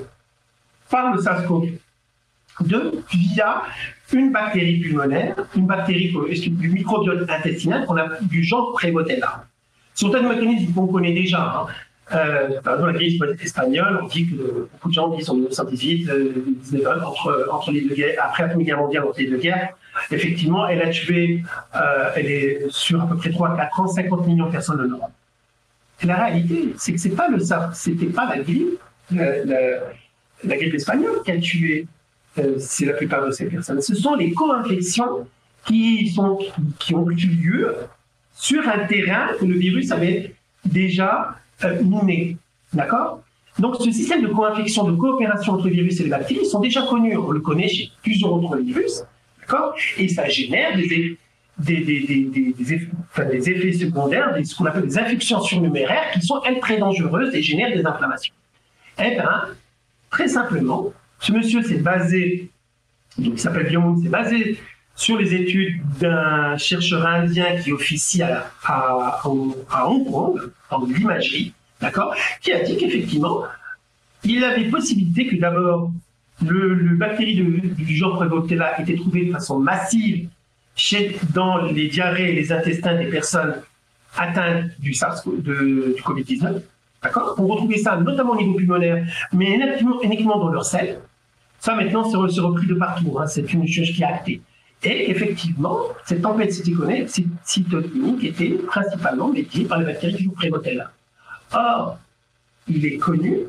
[SPEAKER 2] par le SARS-CoV-2 via une bactérie pulmonaire, une bactérie du microbiote intestinal qu'on a du genre Prevotella. Ce sont des mécanismes qu'on connaît déjà. Hein. Euh, la crise espagnole, on dit que beaucoup de gens disent en 1918, euh, entre, entre les deux guerres, après la Première Guerre mondiale, entre les deux guerres, effectivement, elle a tué, euh, elle est sur à peu près 3, 4 ans, 50 millions de personnes en Europe. Et la réalité, c'est que c'est pas pas la grippe, la, grippe espagnole qui a tué euh, c'est la plupart de ces personnes. Ce sont les co-infections qui, sont, qui ont eu lieu sur un terrain où le virus avait déjà euh, miné. D'accord? Donc, ce système de co-infection, de coopération entre virus et les bactéries sont déjà connus. On le connaît chez plusieurs autres virus. D'accord? Et ça génère des, des, des, des, effets, secondaires, ce qu'on appelle des infections surnuméraires, qui sont, elles, très dangereuses et génèrent des inflammations. Eh bien, très simplement, ce monsieur s'est basé, il s'appelle Biomoon, s'est basé sur les études d'un chercheur indien qui officie à, Hong Kong, en l'imagerie, d'accord, qui a dit qu'effectivement, il avait possibilité que d'abord le, bactérie du genre Prevotella était trouvée de façon massive dans les diarrhées et les intestins des personnes atteintes du SARS, du Covid-19. D'accord On retrouvait ça notamment au niveau pulmonaire, mais uniquement dans leur sel. Ça, maintenant, c'est repris de partout. Hein. C'est une chose qui est actée. Et effectivement, cette tempête cytokinique était principalement médiée par les bactéries du Prévotel. Or, il est connu,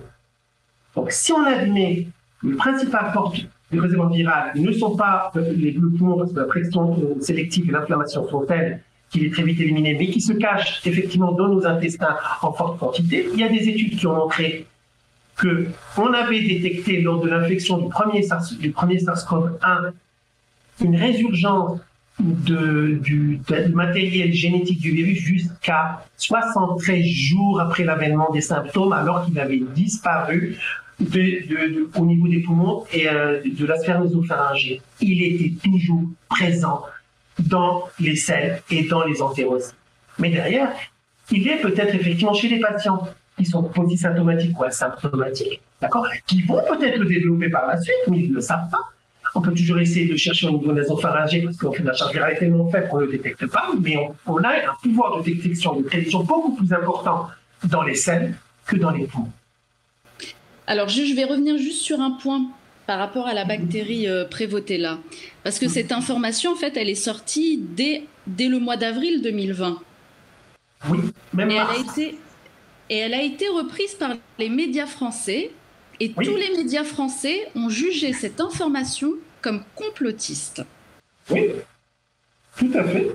[SPEAKER 2] donc si on admet que le principal porte du réservoir viral ne sont pas euh, les poumons, parce la pression euh, sélective et l'inflammation sont telles qu'il est très vite éliminé, mais qui se cachent effectivement dans nos intestins en forte quantité, il y a des études qui ont montré qu'on avait détecté lors de l'infection du premier, SARS, du premier SARS-CoV-1 une résurgence du, matériel génétique du virus jusqu'à 73 jours après l'avènement des symptômes, alors qu'il avait disparu au niveau des poumons et euh, de la sphère. Il était toujours présent dans les selles et dans les entérocytes. Mais derrière, il est peut-être effectivement chez les patients qui sont polysymptomatiques ou asymptomatiques, d'accord, qui vont peut-être le développer par la suite, mais ils ne le savent pas. On peut toujours essayer de chercher au niveau nasopharyngé parce qu'on fait de la charge virale tellement faible qu'on ne le détecte pas, mais on, a un pouvoir de détection, de prédiction beaucoup plus important dans les selles que dans les poumons.
[SPEAKER 1] Alors, je vais revenir juste sur un point par rapport à la bactérie euh, Prévotella. Parce que cette information, en fait, elle est sortie dès, dès le mois d'avril 2020.
[SPEAKER 2] Oui, même
[SPEAKER 1] et elle, a été, et elle a été reprise par les médias français. Et tous les médias français ont jugé cette information comme complotiste.
[SPEAKER 2] Oui, tout à fait.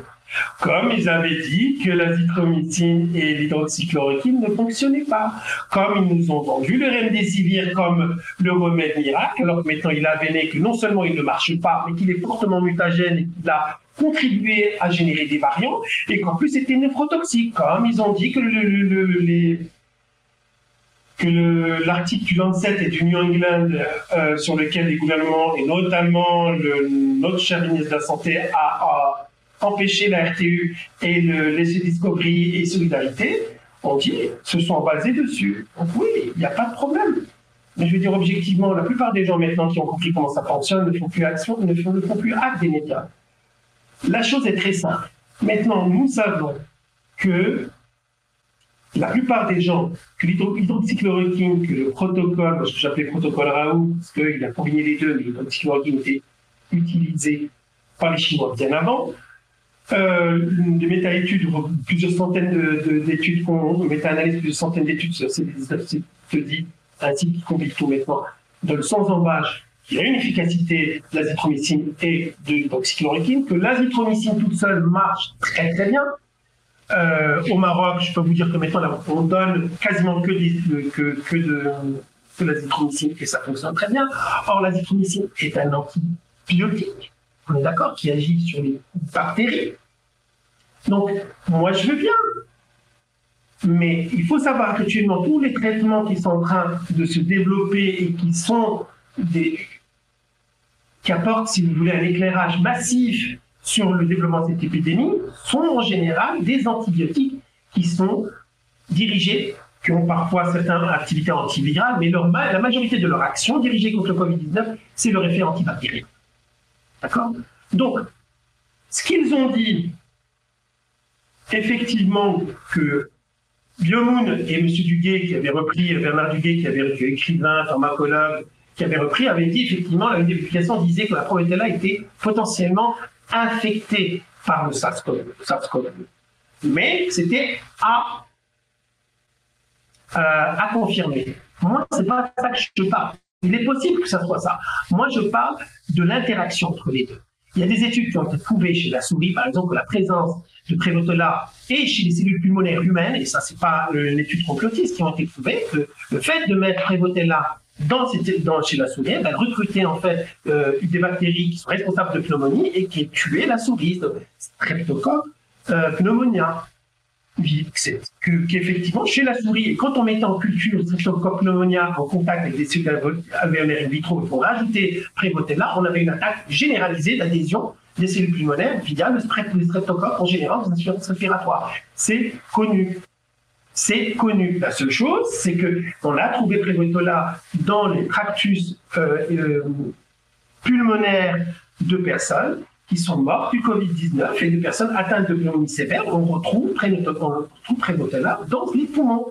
[SPEAKER 2] Comme ils avaient dit que l'azithromycine et l'hydroxychloroquine ne fonctionnaient pas. Comme ils nous ont vendu le remdesivir comme le remède miracle, alors que maintenant il a avéré que non seulement il ne marche pas, mais qu'il est fortement mutagène et qu'il a contribué à générer des variants, et qu'en plus c'était néphrotoxique. Comme ils ont dit que le, l'article du Lancet et du New England euh, sur lequel les gouvernements, et notamment notre cher ministre de la Santé, a empêcher la RTU et le laisser Discovery et Solidarité, on dit, se sont basés dessus. Donc oui, il n'y a pas de problème. Mais je veux dire objectivement, la plupart des gens maintenant qui ont compris comment ça fonctionne ne font plus action, ne font, plus acte des médias. La chose est très simple. Maintenant, nous savons que la plupart des gens, que l'hydroxychloroquine, que le protocole, ce que j'appelais protocole Raoult, parce qu'il a combiné les deux, mais l'hydroxychloroquine était utilisé par les Chinois bien avant, euh, des méta-études, plusieurs centaines d'études, de, méta-analyses, plusieurs centaines d'études sur ces dit ainsi qui complique tout maintenant, donne sans embâche qu'il y a une efficacité de l'azithromycine et de l'hydroxychloroquine, que l'azithromycine toute seule marche très très bien. Euh, au Maroc, je peux vous dire que maintenant, on donne quasiment que, que, que de, de l'azithromycine et ça fonctionne très bien. Or, l'azithromycine est un antibiotique, on est d'accord, qui agit sur les bactéries. Donc, moi, je veux bien. Mais il faut savoir qu'actuellement, tous les traitements qui sont en train de se développer et qui sont des, qui apportent, si vous voulez, un éclairage massif sur le développement de cette épidémie, sont en général des antibiotiques qui sont dirigés, qui ont parfois certaines activités antivirales, mais la majorité de leur action dirigée contre le Covid-19, c'est leur effet antibactérien. D'accord? Donc, ce qu'ils ont dit, effectivement, que Biomoon et M. Duguay, qui avait repris, Bernard Duguay, qui avait écrivain, pharmacologue, qui avait repris, avait dit effectivement, la publication disait que la Prometella était potentiellement infectée par le SARS-CoV. Mais c'était à, euh, à confirmer. Moi, c'est pas ça que je parle. Il est possible que ça soit ça. Moi, je parle de l'interaction entre les deux. Il y a des études qui ont été prouvées chez la souris, par exemple, que la présence de Prévotola et chez les cellules pulmonaires humaines, et ça, c'est pas une étude complotiste qui ont été prouvées, que le fait de mettre Prévotola dans, chez la souris, elle a recruté en fait euh, des bactéries qui sont responsables de pneumonie et qui tué la souris, Streptococcus euh, pneumonia qu'effectivement, chez la souris, quand on mettait en culture Streptococcus pneumonia en contact avec des cellules alvéolaires in vitro pour rajouter Prévotella, on avait une attaque généralisée d'adhésion des cellules pulmonaires via le streptocoque en général dans l'assurance respiratoire. C'est connu. C'est connu. La seule chose, c'est que on a trouvé Prévotella dans les tractus euh, euh, pulmonaires de personnes qui sont morts du Covid-19 et des personnes atteintes de pneumonie sévère, on retrouve Prévotella dans les poumons.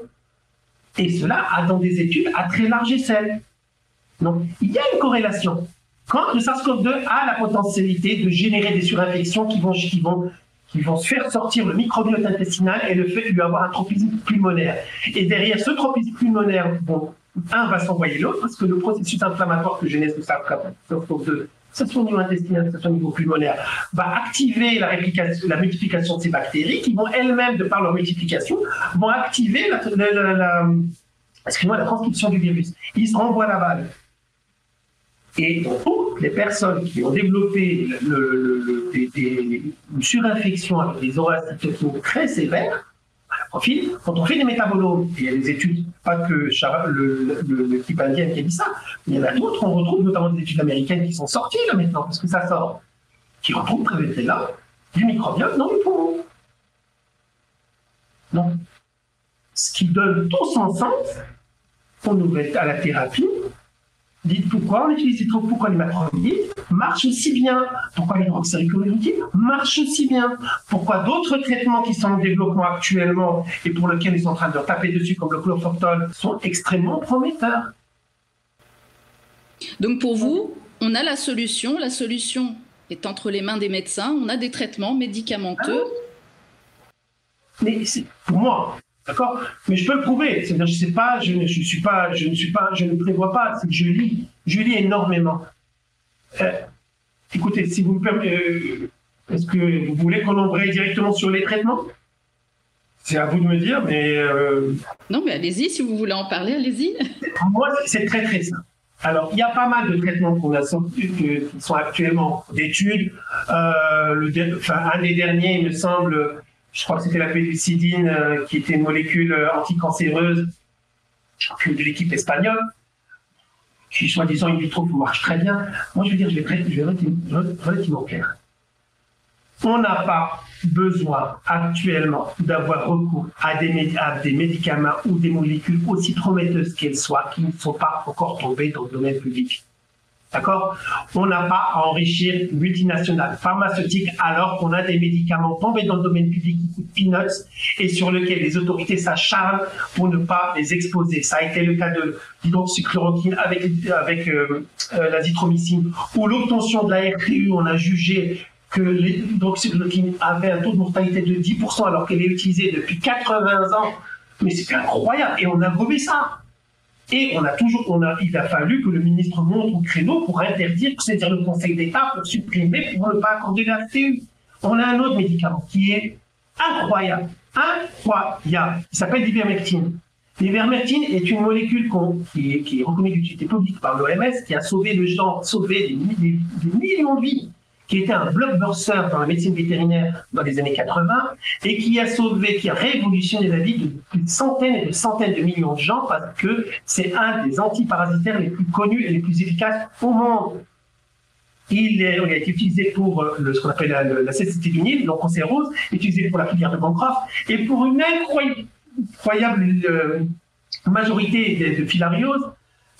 [SPEAKER 2] Et cela dans des études à très large échelle. Donc, il y a une corrélation. Quand le SARS-CoV-2 a la potentialité de générer des surinfections qui vont, qui vont, qui vont faire sortir le microbiote intestinal et le fait de lui avoir un tropisme pulmonaire. Et derrière ce tropisme pulmonaire, bon, un va s'envoyer l'autre parce que le processus inflammatoire que génère ce SARS-CoV-2 que ce soit au niveau intestinal, ce soit au niveau pulmonaire, va activer la, réplication, la multiplication de ces bactéries qui vont elles-mêmes, de par leur multiplication, vont activer la, la, la, la transcription du virus. Ils se renvoient la balle. Et toutes les personnes qui ont développé une surinfection avec des cytokines très sévères, quand on fait des métabolomes, il y a des études, pas que le, type indien qui a dit ça, mais il y en a d'autres, on retrouve notamment des études américaines qui sont sorties là maintenant, parce que ça sort, qui retrouvent là du microbiome dans les poumons. Donc, ce qui donne tout son sens à la thérapie, Dites pourquoi on utilise trop, pourquoi les macrolides marchent aussi bien, pourquoi l'hydroxychloroquine marche aussi bien, pourquoi d'autres traitements qui sont en développement actuellement et pour lesquels ils sont en train de taper dessus comme le chlorphortol sont extrêmement prometteurs.
[SPEAKER 1] Donc pour vous, on a la solution, la solution est entre les mains des médecins, on a des traitements médicamenteux.
[SPEAKER 2] Mais pour moi, D'accord? Mais je peux le prouver. C'est-à-dire, je sais pas, je ne, suis pas, je ne suis pas, je ne prévois pas. C'est que je lis, je lis énormément. Euh, écoutez, si vous me permettez, euh, est-ce que vous voulez qu'on embraye directement sur les traitements? C'est à vous de me dire, mais. Euh,
[SPEAKER 1] non, mais allez-y, si vous voulez en parler, allez-y.
[SPEAKER 2] Moi, c'est très très simple. Alors, il y a pas mal de traitements qu'on a qui sont actuellement d'études. enfin, un des derniers, il me semble, je crois que c'était la pélucidine, euh, qui était une molécule euh, anticancéreuse de l'équipe espagnole, qui soi-disant in vitro marche très bien. Moi, je veux dire, je vais être relativement clair. On n'a pas besoin actuellement d'avoir recours à des, à des, médicaments ou des molécules aussi prometteuses qu'elles soient, qui ne sont pas encore tombées dans le domaine public. D'accord? On n'a pas à enrichir multinationales pharmaceutiques alors qu'on a des médicaments tombés dans le domaine public qui coûtent peanuts et sur lesquels les autorités s'acharnent pour ne pas les exposer. Ça a été le cas de l'hydroxychloroquine avec, avec euh, euh, l'azithromycine ou l'obtention de la RTU. On a jugé que l'hydroxychloroquine avait un taux de mortalité de 10% alors qu'elle est utilisée depuis 80 ans. Mais c'est incroyable et on a gommé ça. Et on a toujours, il a fallu que le ministre monte au créneau pour interdire, c'est-à-dire le Conseil d'État pour supprimer, pour ne pas accorder la CU. On a un autre médicament qui est incroyable, incroyable. Il s'appelle l'ivermectine. L'ivermectine est une molécule qui, est, reconnue d'utilité publique par l'OMS, qui a sauvé des, millions de vies, qui était un blockbuster dans la médecine vétérinaire dans les années 80 et qui a sauvé, qui a révolutionné la vie de centaines et de centaines de millions de gens parce que c'est un des antiparasitaires les plus connus et les plus efficaces au monde. Il, a été utilisé pour euh, ce qu'on appelle la, la cécité du Nil, donc rose, utilisé pour la filière de Bancroft et pour une incroyable euh, majorité de, de filariose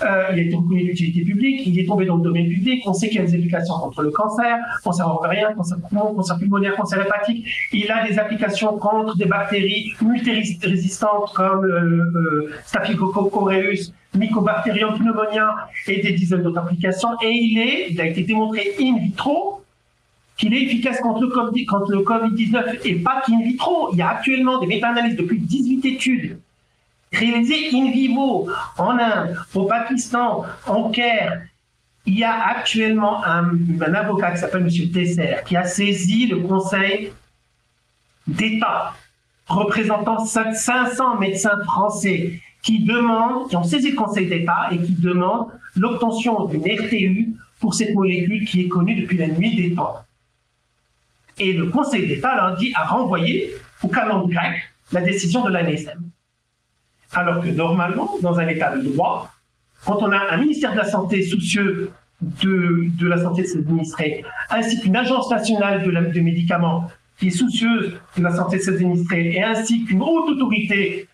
[SPEAKER 2] euh, il été reconnu d'utilité publique, il est tombé dans le domaine public, on sait qu'il y a des applications contre le cancer, cancer ovarien, cancer poumon, cancer pulmonaire, cancer hépatique. Il a des applications contre des bactéries multirésistantes comme euh, euh, Staphylococcus aureus, Mycobacterium pneumonia et des dizaines d'autres applications. Et il, est, il a été démontré in vitro qu'il est efficace contre le COVID-19 et pas qu'in vitro. Il y a actuellement des méta-analyses depuis 18 études réalisé in vivo en Inde, au Pakistan, en Caire. Il y a actuellement un, avocat qui s'appelle M. Tesser qui a saisi le Conseil d'État représentant 500 médecins français qui demandent, qui ont saisi le Conseil d'État et qui demandent l'obtention d'une RTU pour cette molécule qui est connue depuis la nuit des temps. Et le Conseil d'État leur dit à renvoyer au calendrier grec la décision de l'ANSM. Alors que normalement, dans un état de droit, quand on a un ministère de la Santé soucieux de, de la santé de ses administrés, ainsi qu'une agence nationale de, médicaments qui est soucieuse de la santé de ses administrés, et ainsi qu'une haute autorité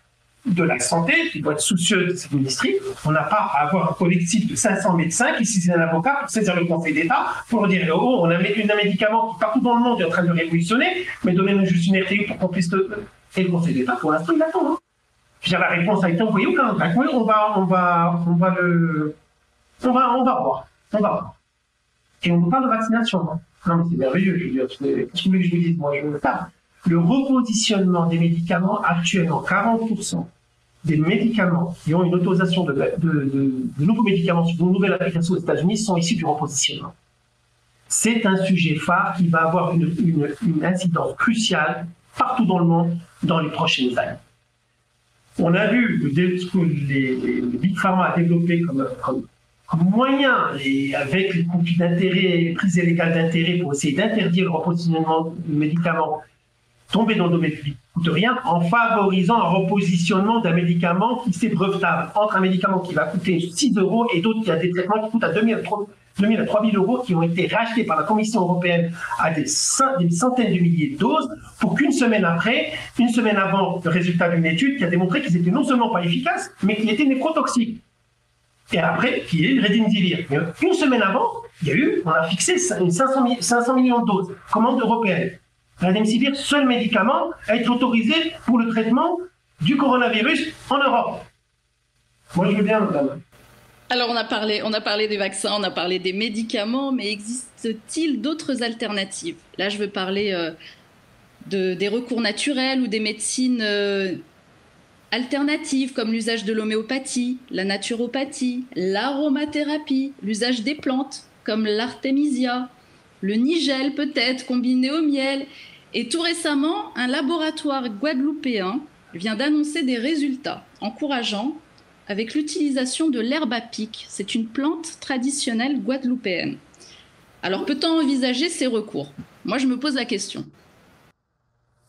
[SPEAKER 2] de la santé qui doit être soucieuse de ses administrés, on n'a pas à avoir un collectif de 500 médecins qui saisissent un avocat pour saisir le Conseil d'État pour dire oh, on a un médicament qui partout dans le monde est en train de révolutionner, mais donnez-nous juste une RTU pour qu'on puisse. Et le Conseil d'État, pour l'instant, il attend. Hein la réponse a été envoyée au calendrier. On va, on va, on va le, on va, on va voir, on va voir. Et on nous parle de vaccination. Hein. Non, mais c'est merveilleux, je veux dire. Qu'est-ce que je vous dise Moi, je veux pas. Le repositionnement des médicaments, actuellement, 40% des médicaments qui ont une autorisation de, nouveaux médicaments sur une nouvelle application aux États-Unis sont issus du repositionnement. C'est un sujet phare qui va avoir une incidence cruciale partout dans le monde dans les prochaines années. On a vu ce que les, Big Pharma a développé comme, moyen, et avec les conflits d'intérêt, les prises illégales d'intérêt pour essayer d'interdire le repositionnement de médicaments tomber dans public coûte rien en favorisant un repositionnement d'un médicament qui s'est brevetable entre un médicament qui va coûter 6 euros et d'autres qui a des traitements qui coûtent à 2000 2000 à 3000 euros qui ont été rachetés par la Commission européenne à des, centaines de milliers de doses pour qu'une semaine après, une semaine avant le résultat d'une étude qui a démontré qu'ils étaient non seulement pas efficaces, mais qu'ils étaient néphrotoxiques. Et après, qui est le Redimzivir. Une semaine avant, il y a eu, on a fixé 500, millions de doses, commande européenne. Redimzivir, seul médicament à être autorisé pour le traitement du coronavirus en Europe. Moi, je veux bien, madame.
[SPEAKER 1] Alors, on a, parlé, on a parlé des vaccins, on a parlé des médicaments, mais existe-t-il d'autres alternatives? Là, je veux parler euh, de, des recours naturels ou des médecines euh, alternatives, comme l'usage de l'homéopathie, la naturopathie, l'aromathérapie, l'usage des plantes, comme l'artémisia, le nigel peut-être, combiné au miel. Et tout récemment, un laboratoire guadeloupéen vient d'annoncer des résultats encourageants avec l'utilisation de l'herbe à pic. C'est une plante traditionnelle guadeloupéenne. Alors peut-on envisager ces recours? Moi, je me pose la question.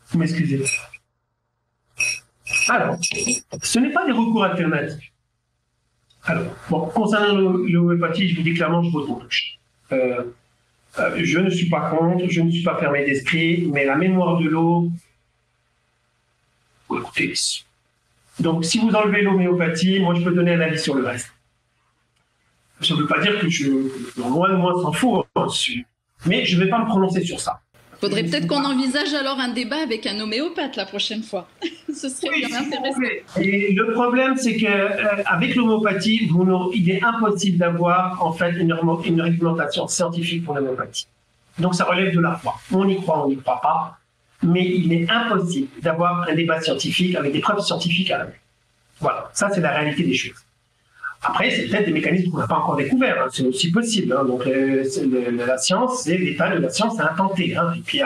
[SPEAKER 2] Vous m'excusez. Alors, ce n'est pas des recours alternatifs. Alors, concernant l'homéopathie, je vous dis clairement, je vote euh, je ne suis pas contre, je ne suis pas fermé d'esprit, mais la mémoire de l'eau, écoutez, donc, si vous enlevez l'homéopathie, moi, je peux donner un avis sur le reste. Ça ne veut pas dire que je, loin de moi, s'en fout dessus. Mais je ne vais pas me prononcer sur ça.
[SPEAKER 1] Faudrait peut-être qu'on envisage alors un débat avec un homéopathe la prochaine fois. Ce serait bien intéressant.
[SPEAKER 2] Et le problème, c'est que euh, avec l'homéopathie, il est impossible d'avoir en fait une, une réglementation scientifique pour l'homéopathie. Donc ça relève de la foi. On y croit, on n'y croit pas mais il est impossible d'avoir un débat scientifique avec des preuves scientifiques à la main. Voilà, ça c'est la réalité des choses. Après, c'est peut-être des mécanismes qu'on n'a pas encore découverts, hein. c'est aussi possible. Hein. Donc la science, c'est l'état de la science à intenté. Hein. Et puis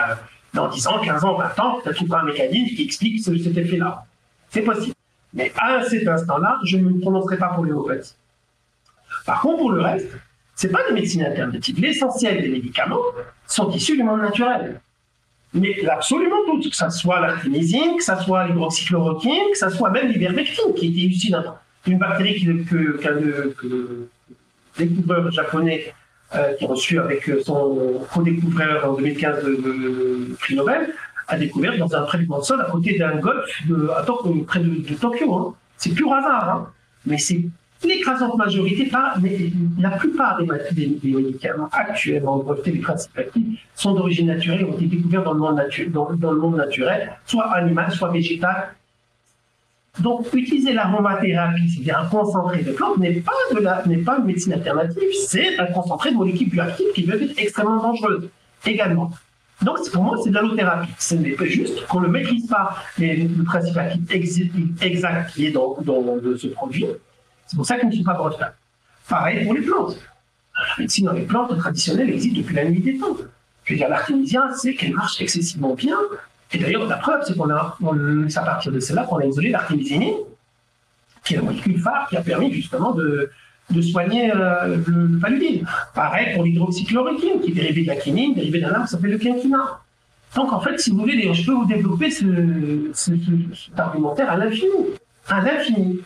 [SPEAKER 2] dans 10 ans, 15 ans, 20 ans, peut-être trouver un mécanisme qui explique cet effet-là. C'est possible. Mais à cet instant-là, je ne me prononcerai pas pour l'homéopathie. Par contre, pour le reste, c'est pas des médecines alternatives. L'essentiel des médicaments sont issus du monde naturel. Mais absolument tout, que ce soit l'artémisine, que ce soit l'hydroxychloroquine, que ce soit même l'ivermectine, qui était issu d'une bactérie qu'un découvreur japonais euh, qui a reçu avec son co-découvreur en 2015 le prix Nobel, a découvert dans un traitement de sol à côté d'un golfe de, à, près de, Tokyo. Hein. C'est pur hasard, hein. mais c'est l'écrasante majorité, la plupart des, des, médicaments actuellement brevetés, les principes actifs, sont d'origine naturelle, ont été découverts dans le, monde dans, le monde naturel, soit animal, soit végétal. Donc, utiliser l'aromathérapie, c'est-à-dire un concentré de plantes, n'est pas, pas une médecine alternative, c'est un concentré de molécules bioactives qui peuvent être extrêmement dangereuses également. Donc, pour moi, c'est de l'allothérapie. Ce n'est pas juste qu'on ne maîtrise pas le principe actif exact qui est dans, dans ce produit. C'est pour ça qu'ils ne sont pas bretains. Pareil pour les plantes. La médecine dans les plantes traditionnelles existe depuis la nuit des temps. Je veux dire, l'artémisia, c'est qu'elle marche excessivement bien. Et d'ailleurs, la preuve, c'est qu'on a, c'est à partir de cela qu'on a isolé l'artémisinine, qui est la molécule phare qui a permis justement de, soigner euh, le, paludisme. Pareil pour l'hydroxychloroquine, qui est dérivée de la dérivée d'un arbre qui s'appelle le quinquina. Donc en fait, si vous voulez, je peux vous développer ce, ce, cet argumentaire à l'infini. À l'infini.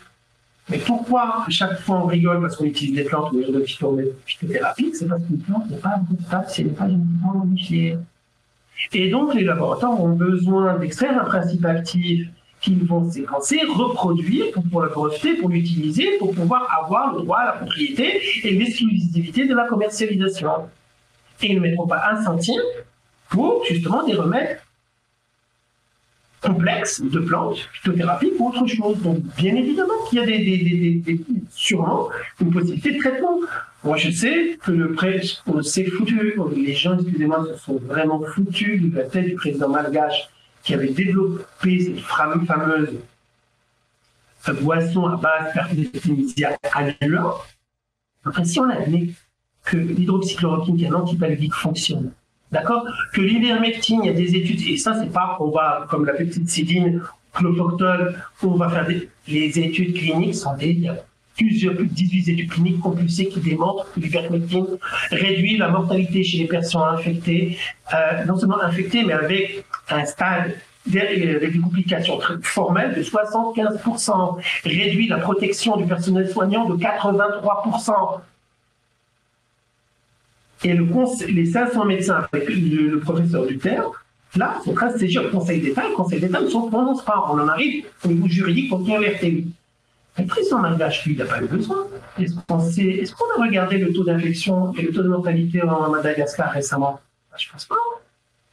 [SPEAKER 2] Mais pourquoi chaque fois on rigole parce qu'on utilise des plantes ou de phytothérapie? C'est parce qu'une plante n'est pas pas génétiquement modifiée. Et donc les laboratoires ont besoin d'extraire un principe actif qu'ils vont séquencer, reproduire pour, le breveter, pour l'utiliser, pour pouvoir avoir le droit à la propriété et l'exclusivité de la commercialisation. Et ils ne mettront pas un centime pour justement des remèdes complexe de plantes phytothérapiques ou autre chose. Donc, bien évidemment qu'il y a sûrement une possibilité de traitement. Moi, je sais que le prêt, on s'est foutu, les gens, excusez-moi, se sont vraiment foutus de la tête du président malgache qui avait développé cette fameuse boisson à base d'artémisia annua. Enfin, si on admet que l'hydroxychloroquine, qui est un antipaludique, fonctionne, D'accord Que l'ivermectine, il y a des études, et ça, c'est pas, on va, comme la petite sidine, clofoctone, on va faire des, les études cliniques, sont des, plusieurs, plus de 18 études cliniques compulsées qui démontrent que l'ivermectine réduit la mortalité chez les personnes infectées, euh, non seulement infectées, mais avec un stade avec des complications formelles de 75%, réduit la protection du personnel soignant de 83%, et le les 500 médecins avec le, professeur terme, là, sont train de saisir le Conseil d'État. Le Conseil d'État ne se prononce pas. On en arrive au niveau juridique qu'il lui. Le président malgache, lui, il n'a pas eu besoin? Est-ce qu'on a regardé le taux d'infection et le taux de mortalité en Madagascar récemment? Bah, Je pense pas.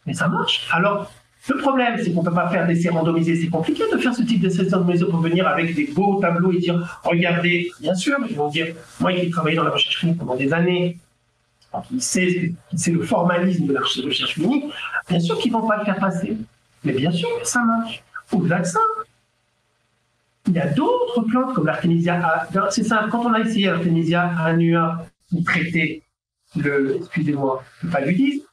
[SPEAKER 2] Mais ça marche. Alors, le problème, c'est qu'on ne peut pas faire d'essais randomisés. C'est compliqué de faire ce type d'essais randomisés pour venir avec des beaux tableaux et dire regardez, bien sûr, ils vont dire moi qui ai travaillé dans la recherche clinique pendant des années, qui sait, c'est le formalisme de la recherche clinique, bien sûr qu'ils ne vont pas le faire passer. Mais bien sûr que ça marche. De ça, il y a d'autres plantes comme l'artémisia. C'est ça, quand on a essayé l'artémisia annua qui traitait le, excusez-moi, le paludisme,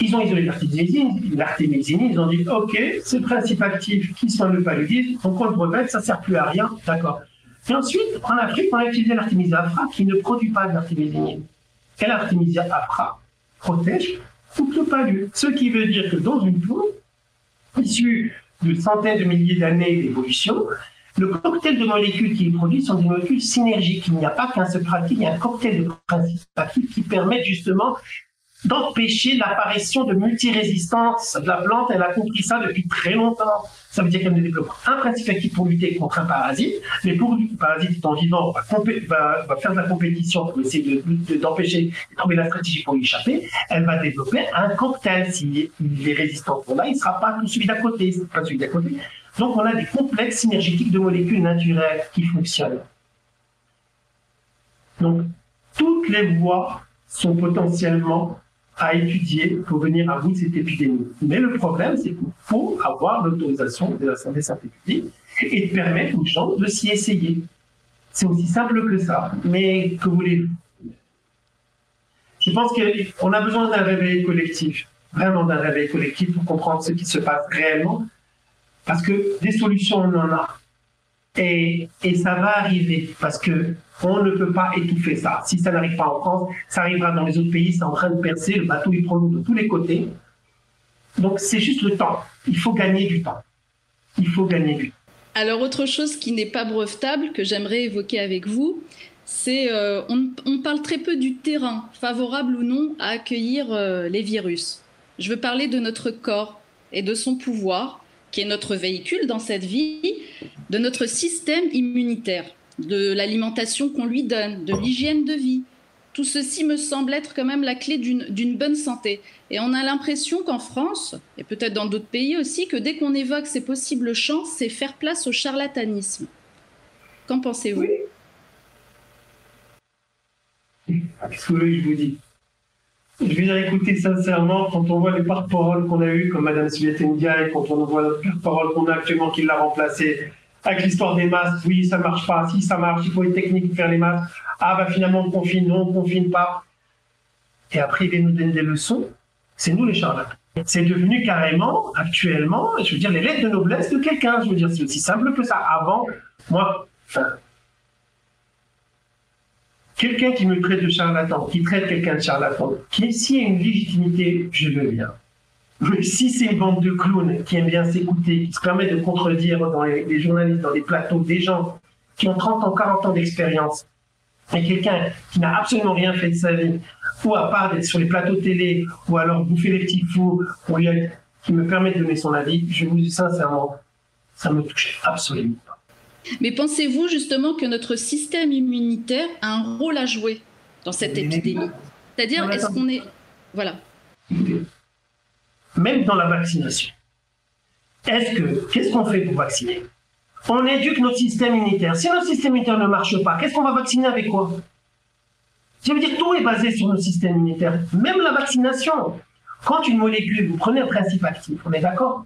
[SPEAKER 2] ils ont isolé l'artémisine, ils ont dit OK, c'est le principe actif qui soigne le paludisme, donc on le brevette, ça ne sert plus à rien, d'accord. Et ensuite, en Afrique, on a utilisé l'artémisia afra qui ne produit pas d'artémisinine et l'artémisia afra protège toute le palud. Ce qui veut dire que dans une plante, issue de centaines de milliers d'années d'évolution, le cocktail de molécules qui est produit sont des molécules synergiques. Il n'y a pas qu'un seul pratique, il y a un cocktail de principes actifs qui permettent justement d'empêcher l'apparition de multirésistance de la plante. Elle a compris ça depuis très longtemps. Ça veut dire qu'elle ne développe un principe actif pour lutter contre un parasite, mais pour le parasite étant vivant, va, va, faire de la compétition pour essayer d'empêcher de, de, trouver la stratégie pour y échapper. Elle va développer un cocktail. Si les résistants sont là, il ne sera pas celui d'à côté, pas celui d'à côté. Donc on a des complexes synergétiques de molécules naturelles qui fonctionnent. Donc toutes les voies sont potentiellement à étudier pour venir à bout de cette épidémie. Mais le problème, c'est qu'il faut avoir l'autorisation de la santé publique et permettre aux gens de s'y essayer. C'est aussi simple que ça. Mais que voulez-vous? Je pense qu'on a besoin d'un réveil collectif, vraiment d'un réveil collectif pour comprendre ce qui se passe réellement. Parce que des solutions, on en a. Et, et ça va arriver parce que on ne peut pas étouffer ça. Si ça n'arrive pas en France, ça arrivera dans les autres pays. C'est en train de percer. Le bateau trop lourd de tous les côtés. Donc c'est juste le temps. Il faut gagner du temps. Il faut gagner du temps.
[SPEAKER 1] Alors autre chose qui n'est pas brevetable que j'aimerais évoquer avec vous, c'est euh, on, parle très peu du terrain, favorable ou non à accueillir euh, les virus. Je veux parler de notre corps et de son pouvoir, qui est notre véhicule dans cette vie, de notre système immunitaire, de l'alimentation qu'on lui donne, de l'hygiène de vie. Tout ceci me semble être quand même la clé d'une bonne santé. Et on a l'impression qu'en France, et peut-être dans d'autres pays aussi, que dès qu'on évoque ces possibles chances, c'est faire place au charlatanisme. Qu'en pensez-vous?
[SPEAKER 2] Qu'est-ce que je vous dis? Je dire, écoutez, sincèrement, quand on voit les porte-paroles qu'on a eues, comme Mme Sviatendia, et quand on voit le porte-parole qu'on a actuellement qui l'a remplacé, avec l'histoire des masques, oui, ça marche pas, si ça marche, il faut une technique pour faire les masques, ah bah finalement on confine, non, on confine pas. Et après, il vient nous donner des leçons, c'est nous les charlatans. C'est devenu carrément, actuellement, je veux dire, les lettres de noblesse de quelqu'un. Je veux dire, c'est aussi simple que ça. Avant, moi, quelqu'un qui me traite de charlatan, qui traite quelqu'un de charlatan, qui s'il y a une légitimité, je veux bien. Mais si c'est une bande de clowns qui aiment bien s'écouter, qui se permet de contredire dans les, journalistes, dans les plateaux, des gens qui ont 30 ans, 40 ans d'expérience, et quelqu'un qui n'a absolument rien fait de sa vie, ou à part d'être sur les plateaux télé, ou alors bouffer les petits fous, qui me permet de donner son avis, je vous dis sincèrement, ça me touche absolument
[SPEAKER 1] mais pensez-vous justement que notre système immunitaire a un rôle à jouer dans cette épidémie? C'est-à-dire, est-ce qu'on est... Voilà.
[SPEAKER 2] Même dans la vaccination, est-ce que... Qu'est-ce qu'on fait pour vacciner? On éduque notre système immunitaire. Si notre système immunitaire ne marche pas, qu'est-ce qu'on va vacciner avec quoi? Ça veut dire tout est basé sur notre système immunitaire. Même la vaccination. Quand une molécule, vous prenez un principe actif, on est d'accord?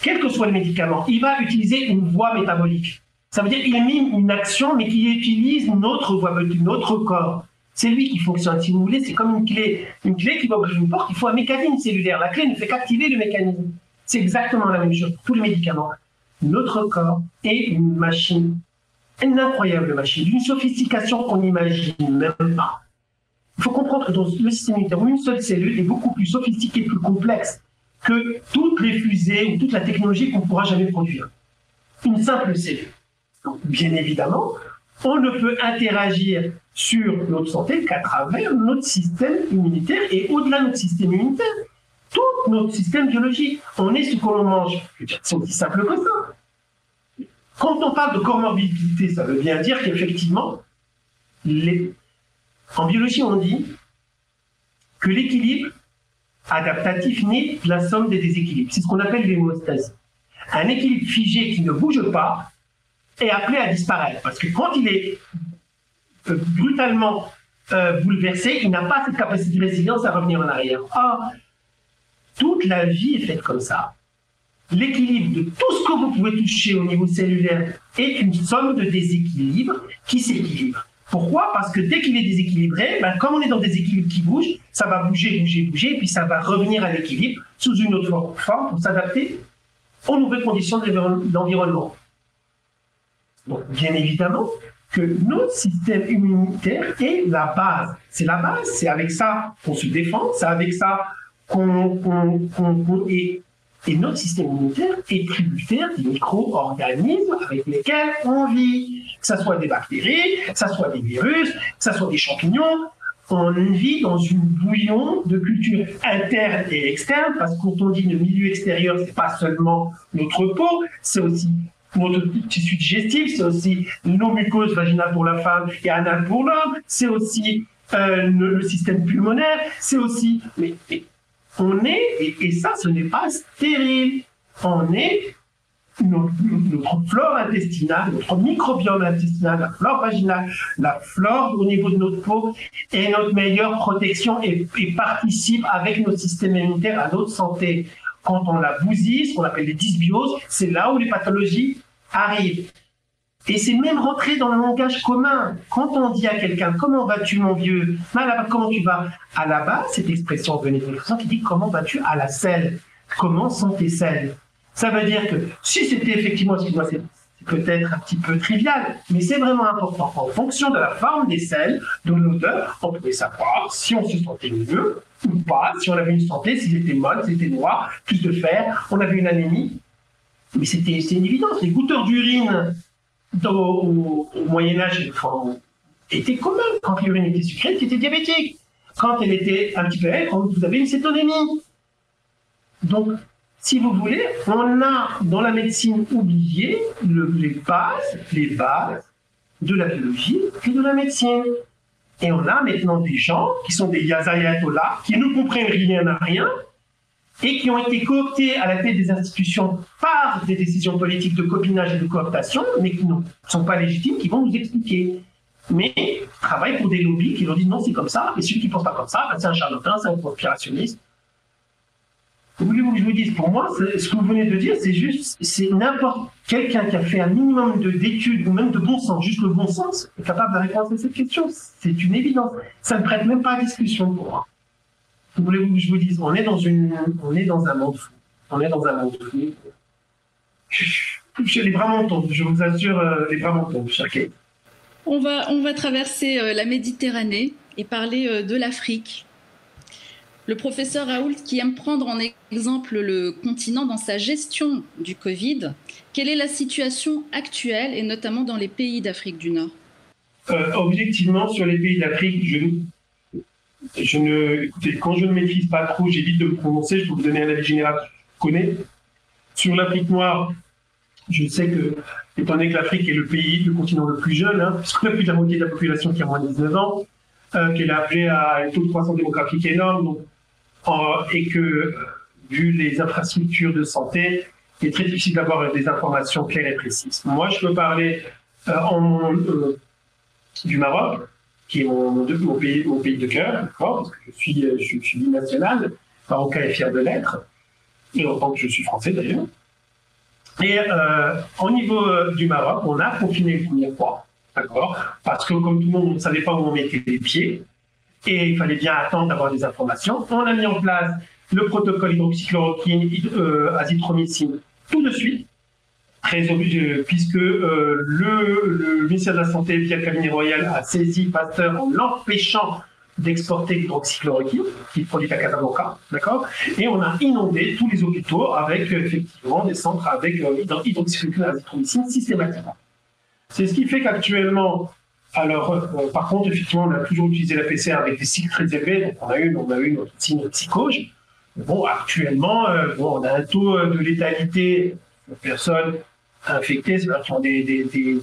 [SPEAKER 2] Quel que soit le médicament, il va utiliser une voie métabolique. Ça veut dire qu'il mime une action, mais qui utilise notre voie, notre corps. C'est lui qui fonctionne. Si vous voulez, c'est comme une clé. Une clé qui va ouvrir une porte, il faut un mécanisme cellulaire. La clé ne fait qu'activer le mécanisme. C'est exactement la même chose tous les médicaments. Notre corps est une machine, une incroyable machine, d'une sophistication qu'on n'imagine même pas. Il faut comprendre que dans le système immunitaire, une seule cellule est beaucoup plus sophistiquée, plus complexe que toutes les fusées ou toute la technologie qu'on pourra jamais produire. Une simple cellule. Donc, bien évidemment, on ne peut interagir sur notre santé qu'à travers notre système immunitaire et au-delà de notre système immunitaire, tout notre système biologique. On est ce que l'on mange. C'est aussi simple que ça. Quand on parle de comorbidité, ça veut bien dire qu'effectivement, en biologie, on dit que l'équilibre adaptatif n'est la somme des déséquilibres. C'est ce qu'on appelle l'hémostasie. Un équilibre figé qui ne bouge pas est appelé à disparaître. Parce que quand il est euh, brutalement euh, bouleversé, il n'a pas cette capacité de résilience à revenir en arrière. Or, toute la vie est faite comme ça. L'équilibre de tout ce que vous pouvez toucher au niveau cellulaire est une somme de déséquilibres qui s'équilibrent. Pourquoi? Parce que dès qu'il est déséquilibré, ben, comme on est dans des équilibres qui bougent, ça va bouger, bouger, bouger, puis ça va revenir à l'équilibre sous une autre forme pour s'adapter aux nouvelles conditions d'environnement. Donc, bien évidemment que notre système immunitaire est la base. C'est la base, c'est avec ça qu'on se défend, c'est avec ça qu'on qu et, et notre système immunitaire est tributaire des micro-organismes avec lesquels on vit que ce soit des bactéries, que ce soit des virus, que ce soit des champignons. On vit dans une bouillon de culture interne et externe, parce que quand on dit le milieu extérieur, c'est pas seulement notre peau, c'est aussi notre tissu digestif, c'est aussi nos muqueuses vaginales pour la femme et anales pour l'homme, c'est aussi euh, le, système pulmonaire, c'est aussi... Mais, on est, et, et ça, ce n'est pas stérile. On est notre, flore intestinale, notre microbiome intestinal, la flore vaginale, la flore au niveau de notre peau est notre meilleure protection et, participe avec notre système immunitaire à notre santé. Quand on la bousille, ce qu'on appelle les dysbioses, c'est là où les pathologies arrivent. Et c'est même rentré dans le langage commun. Quand on dit à quelqu'un comment vas-tu mon vieux, comment tu vas, à la base cette expression venait de qui dit comment vas-tu à la selle, comment sont tes selles? Ça veut dire que si c'était effectivement, excuse-moi, peut-être un petit peu trivial, mais c'est vraiment important. En fonction de la forme des selles, de l'odeur, on pouvait savoir si on se sentait mieux ou pas, si on avait une santé, si c'était molle, si c'était noir, plus de fer, on avait une anémie. Mais c'était une évidence. Les goutteurs d'urine au, Moyen-Âge étaient communs. Quand l'urine était sucrée, c'était diabétique. Quand elle était un petit peu quand vous avez une cétonémie. Donc, si vous voulez, on a dans la médecine oublié les bases, les bases de la biologie et de la médecine. Et on a maintenant des gens qui sont des yazayatollahs, qui ne comprennent rien à rien, et qui ont été cooptés à la tête des institutions par des décisions politiques de copinage et de cooptation, mais qui ne sont pas légitimes, qui vont nous expliquer. Mais travaillent pour des lobbies qui leur disent non, c'est comme ça, et celui qui ne pense pas comme ça, ben, c'est un charlatan, c'est un conspirationniste. Vous voulez que je vous dise, pour moi, ce que vous venez de dire, c'est juste, c'est n'importe quelqu'un qui a fait un minimum d'études ou même de bon sens, juste le bon sens, est capable de répondre à cette question. C'est une évidence. Ça ne prête même pas à discussion pour moi. Vous voulez que je vous dise, on est dans une, on est dans un monde fou. On est dans un monde fou. Les bras m'en je vous assure, euh, les bras m'en tombent,
[SPEAKER 1] On va, on va traverser euh, la Méditerranée et parler euh, de l'Afrique. Le professeur Raoult, qui aime prendre en exemple le continent dans sa gestion du Covid, quelle est la situation actuelle et notamment dans les pays d'Afrique du Nord?
[SPEAKER 2] Euh, Objectivement, sur les pays d'Afrique, quand je ne maîtrise pas trop, j'évite de me prononcer. Je peux vous donner un avis général que je connais. Sur l'Afrique noire, je sais que, étant donné que l'Afrique est le pays, le continent le plus jeune, hein, puisqu'on a plus de la moitié de la population qui a moins de 19 ans, euh, qu'elle est appelée à un taux de croissance démographique énorme, donc et que, vu les infrastructures de santé, il est très difficile d'avoir des informations claires et précises. Moi, je peux parler euh, en, euh, du Maroc, qui est mon, pays, de cœur, parce que je suis, je, suis binational, marocain et fier de l'être, et autant que je suis français d'ailleurs. Et euh, au niveau du Maroc, on a confiné le premier fois, d'accord Parce que comme tout le monde ne savait pas où on mettait les pieds, et il fallait bien attendre d'avoir des informations. On a mis en place le protocole hydroxychloroquine, euh, azithromycine, tout de suite, très obligé, puisque euh, le, ministère de la Santé, via le cabinet royal, a saisi Pasteur en l'empêchant d'exporter l'hydroxychloroquine, qui est produit à Casablanca, d'accord? Et on a inondé tous les hôpitaux avec, effectivement, des centres avec euh, hydroxychloroquine, azithromycine systématiquement. C'est ce qui fait qu'actuellement, alors, euh, par contre, effectivement, on a toujours utilisé la PCR avec des cycles très élevés. Donc, on a eu, on a eu notre signe psychose. Bon, actuellement, euh, bon, on a un taux euh, de létalité de personnes infectées, qui ont des, des, des,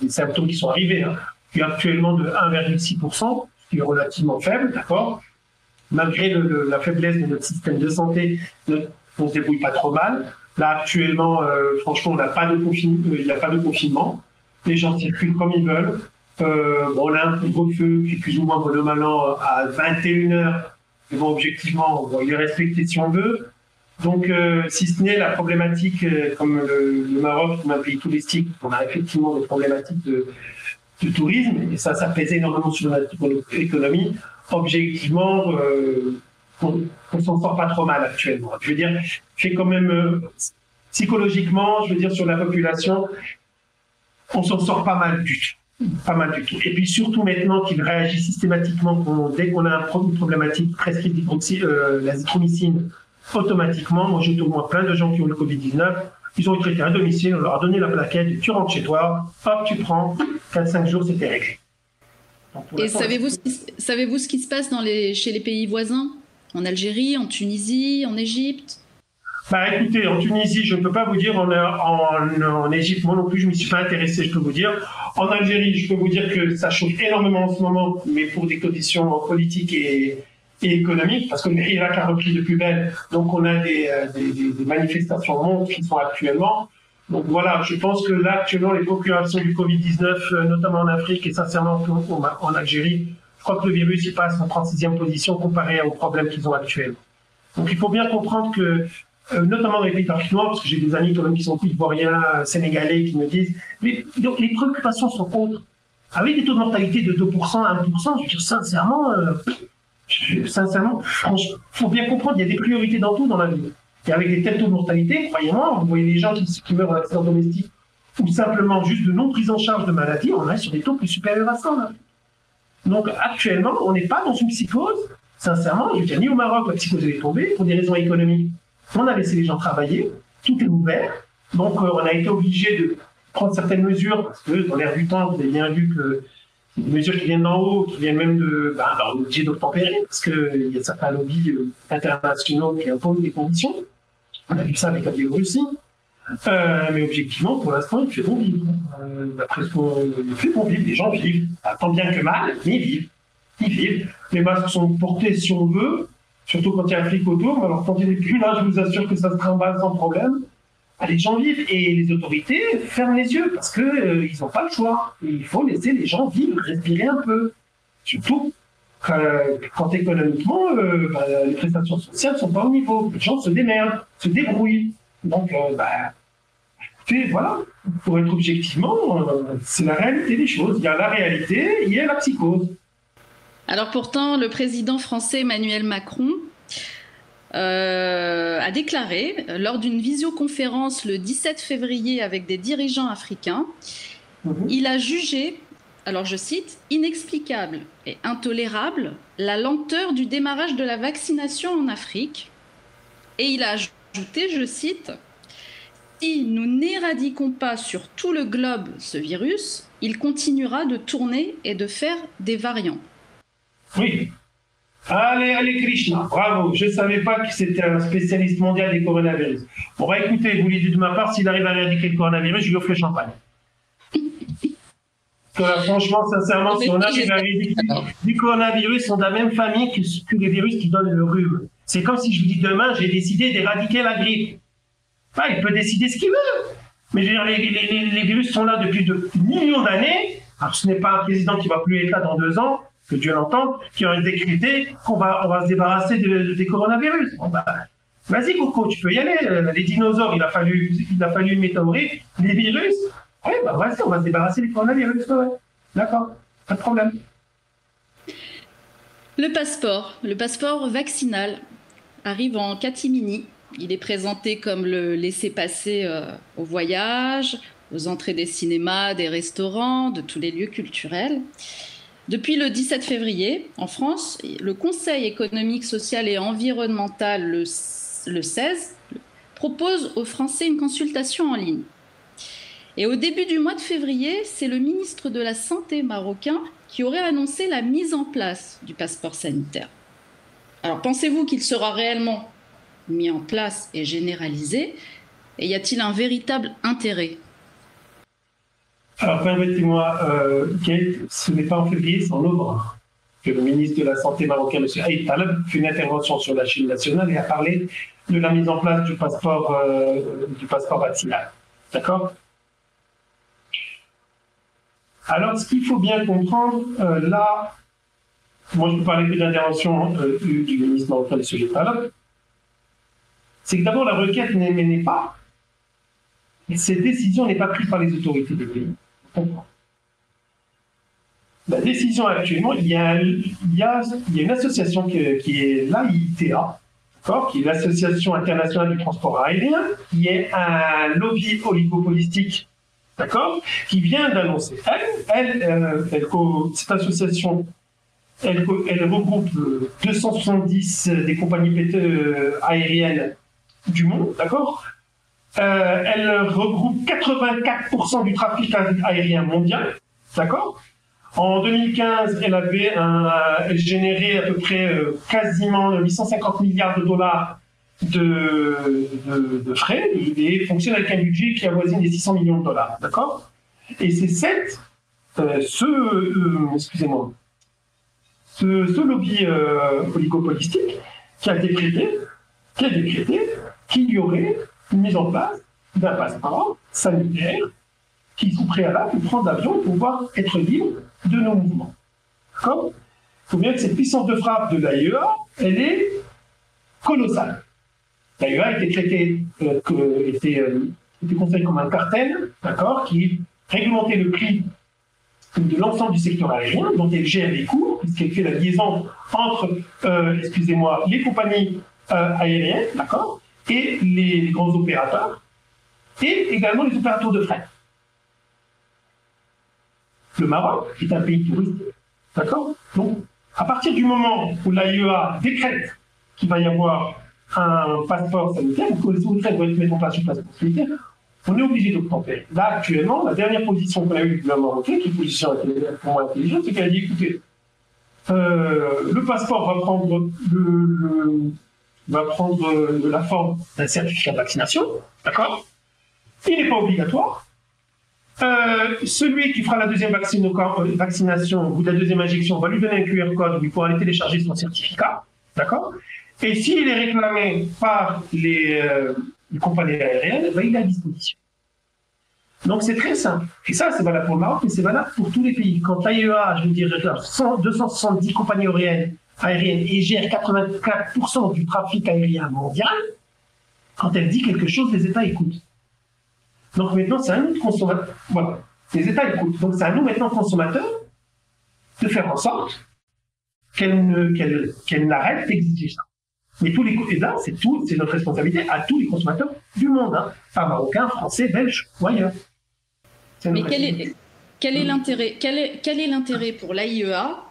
[SPEAKER 2] des, symptômes qui sont arrivés, hein, qui est actuellement de 1,6%, ce qui est relativement faible, d'accord Malgré la faiblesse de notre système de santé, on ne se débrouille pas trop mal. Là, actuellement, franchement, on n'a pas de confinement, il n'y a pas de confinement. Les gens circulent comme ils veulent. Euh, on a un couvre-feu qui est plus ou moins normalement à 21h. Mais bon, objectivement, on va le respecter si on veut. Donc, euh, si ce n'est la problématique, euh, comme le, Maroc, comme un pays touristique, on a effectivement des problématiques de, tourisme, et ça, ça pèse énormément sur notre économie. Objectivement, on, ne s'en sort pas trop mal actuellement. Je veux dire, fait quand même psychologiquement, je veux dire, sur la population, on s'en sort pas mal du tout. Pas mal du tout. Et puis surtout maintenant qu'il réagit systématiquement dès qu'on a un une problématique prescrite euh, l'azithromycine, automatiquement, moi j'ai au moins plein de gens qui ont le Covid-19, ils ont été traités à domicile, on leur a donné la plaquette, tu rentres chez toi, hop, tu prends, 4-5 jours, c'était réglé.
[SPEAKER 1] Et savez-vous ce, qui, savez ce qui se passe dans les, chez les pays voisins? En Algérie, en Tunisie, en Égypte?
[SPEAKER 2] Bah écoutez, en Tunisie, je ne peux pas vous dire, en, en, Égypte, moi non plus, je ne m'y suis pas intéressé, je peux vous dire. En Algérie, je peux vous dire que ça chauffe énormément en ce moment, mais pour des conditions politiques et, et économiques, parce que l'Irak a repris de plus belle, donc on a des, euh, des, des, manifestations mondes qui sont actuellement. Donc voilà, je pense que là, actuellement, les populations du Covid-19, euh, notamment en Afrique et sincèrement en Algérie, je crois que le virus il passe en 36e position comparé aux problèmes qu'ils ont actuellement. Donc il faut bien comprendre que euh, notamment dans les d'Afrique noire, parce que j'ai des amis quand même qui sont ivoiriens, sénégalais, qui me disent, mais, donc les préoccupations sont autres. Avec des taux de mortalité de 2%, 1%, je veux dire sincèrement, euh, sincèrement, il faut bien comprendre, il y a des priorités dans tout dans la vie. Et avec des tels taux de mortalité, croyez-moi, vous voyez les gens qui, meurent en accident domestique, ou simplement juste de non prise en charge de maladie, on est sur des taux plus supérieurs à ça. Donc actuellement, on n'est pas dans une psychose. Sincèrement, je veux ni au Maroc, la psychose est tombée pour des raisons économiques. On a laissé les gens travailler, tout est ouvert. Donc euh, on a été obligé de prendre certaines mesures, parce que dans l'air du temps, vous avez bien vu que des mesures qui viennent d'en haut, qui viennent même de. Ben, ben, on est obligé d'obtempérer, parce qu'il y a certains lobbies euh, internationaux qui imposent des conditions. On a vu ça avec la Biélorussie. Euh, mais objectivement, pour l'instant, il fait bon vivre. Euh, ce qu'on fait bon vivre, les gens vivent. Tant bien que mal, mais ils vivent. Ils vivent. Les masques sont portés si on veut, surtout quand il y a un flic autour. Alors quand il n'est plus là, je vous assure que ça se trimballe sans problème. Ah, les gens vivent et les autorités ferment les yeux parce qu'ils euh, n'ont pas le choix. il faut laisser les gens vivre, respirer un peu. Surtout quand, économiquement, euh, bah, les prestations sociales ne sont pas au niveau. Les gens se démerdent, se débrouillent. Donc, euh, bah, voilà, pour être objectivement, euh, c'est la réalité des choses. Il y a la réalité, il y a la psychose.
[SPEAKER 1] Alors pourtant, le président français Emmanuel Macron euh, a déclaré lors d'une visioconférence le 17 février avec des dirigeants africains, mhm. il a jugé, alors je cite, inexplicable et intolérable la lenteur du démarrage de la vaccination en Afrique. Et il a ajouté, je cite, si nous n'éradiquons pas sur tout le globe ce virus, il continuera de tourner et de faire des variants.
[SPEAKER 2] Oui. Allez, allez, Krishna, bravo. Je ne savais pas que c'était un spécialiste mondial des coronavirus. Bon, bah écoutez, vous lui dites de ma part, s'il arrive à éradiquer le coronavirus, je lui offre le champagne. franchement, sincèrement, si on arrive à éradiquer du coronavirus, sont de la même famille que, les virus qui donnent le rhume. C'est comme si je vous dis demain, j'ai décidé d'éradiquer la grippe. Bah, il peut décider ce qu'il veut. Mais je veux dire, les, virus sont là depuis de millions d'années. Alors, ce n'est pas un président qui va plus être là dans deux ans, que Dieu l'entende, qui aurait décrété qu'on va, on va se débarrasser des coronavirus. Bah, vas-y, Coco, tu peux y aller. Euh, les dinosaures, il a fallu, il a fallu une météorite. Les virus, oui, bah, vas-y, on va se débarrasser des coronavirus. D'accord, pas de problème.
[SPEAKER 1] Le passeport, le passeport vaccinal arrive en catimini il est présenté comme le laisser-passer euh, au voyage, aux entrées des cinémas, des restaurants, de tous les lieux culturels. Depuis le 17 février, en France, le Conseil économique, social et environnemental, le, le 16, propose aux Français une consultation en ligne. Et au début du mois de février, c'est le ministre de la Santé marocain qui aurait annoncé la mise en place du passeport sanitaire. Alors pensez-vous qu'il sera réellement mis en place et généralisé? Et y a-t-il un véritable intérêt?
[SPEAKER 2] Alors, permettez-moi, euh, Kate, ce n'est pas en février, c'est en novembre que le ministre de la Santé marocain, M. Aïd Taleb, fait une intervention sur la Chine nationale et a parlé de la mise en place du passeport, euh, du passeport vaccinal. D'accord? Alors, ce qu'il faut bien comprendre, euh, là, moi je peux parler que d'intervention du, du ministre marocain, M. Taleb, c'est que d'abord la requête n'est pas, cette décision n'est pas prise par les autorités du pays. La décision actuellement, il y a, une association qui, est l'AITA, qui est l'Association internationale du transport aérien, qui est un lobby oligopolistique, d'accord, qui vient d'annoncer. Elle, euh, cette association, elle, regroupe 270 des compagnies euh, aériennes du monde, d'accord euh, Elle regroupe 84% du trafic aérien mondial, d'accord? En 2015, elle avait généré à peu près euh, quasiment 850 milliards de dollars de, de, frais et fonctionne avec un budget qui avoisine les 600 millions de dollars, d'accord? Et c'est cette, euh, ce, excusez-moi, ce, ce, lobby oligopolistique qui a décrété, qui a décrété qu'il y aurait une mise en place d'un passeport sanitaire qui sont préalable pour prendre l'avion pour pouvoir être libre de nos mouvements. D'accord Il faut bien que cette puissance de frappe de l'AIEA, elle est colossale. L'AIEA a été traitée, euh, euh, était considérée comme un cartel, d'accord, qui réglementait le prix de l'ensemble du secteur aérien, dont elle gère les coûts, puisqu'elle fait la liaison entre, euh, excusez-moi, les compagnies euh, aériennes, d'accord, et les grands opérateurs, et également les opérateurs de fret. le Maroc est un pays touristique. D'accord Donc, à partir du moment où l'AIEA décrète qu'il va y avoir un passeport sanitaire, ou que les autorités doivent mettre en place un passeport sanitaire, on est obligé d'obtempérer. Là, actuellement, la dernière position qu'on a eue du gouvernement marocain, qui est une position pour intelligente, c'est qu'elle a dit écoutez, euh, le passeport va prendre, le, va prendre la forme d'un certificat de vaccination, d'accord? Il n'est pas obligatoire. Euh, celui qui fera la deuxième euh, vaccination ou la deuxième injection va lui donner un QR code où il pourra aller télécharger son certificat, d'accord? Et s'il est réclamé par les, les compagnies aériennes, ben, il est à disposition. Donc c'est très simple. Et ça, c'est valable pour le Maroc, mais c'est valable pour tous les pays. Quand l'AIEA, je veux dire, 270 compagnies aériennes, aériennes et gère 84% du trafic aérien mondial, quand elle dit quelque chose, les États écoutent. Donc maintenant, c'est à nous de consommateurs. Voilà. Les États écoutent. Donc c'est à nous maintenant, consommateurs, de faire en sorte qu'elle n'arrête d'exiger ça. Mais tous les et là, c'est tout, c'est notre responsabilité à tous les consommateurs du monde, hein, pas marocains, français, belges ou ailleurs.
[SPEAKER 1] Mais quel est, quel est l'intérêt quel est, quel est l'intérêt pour l'AIEA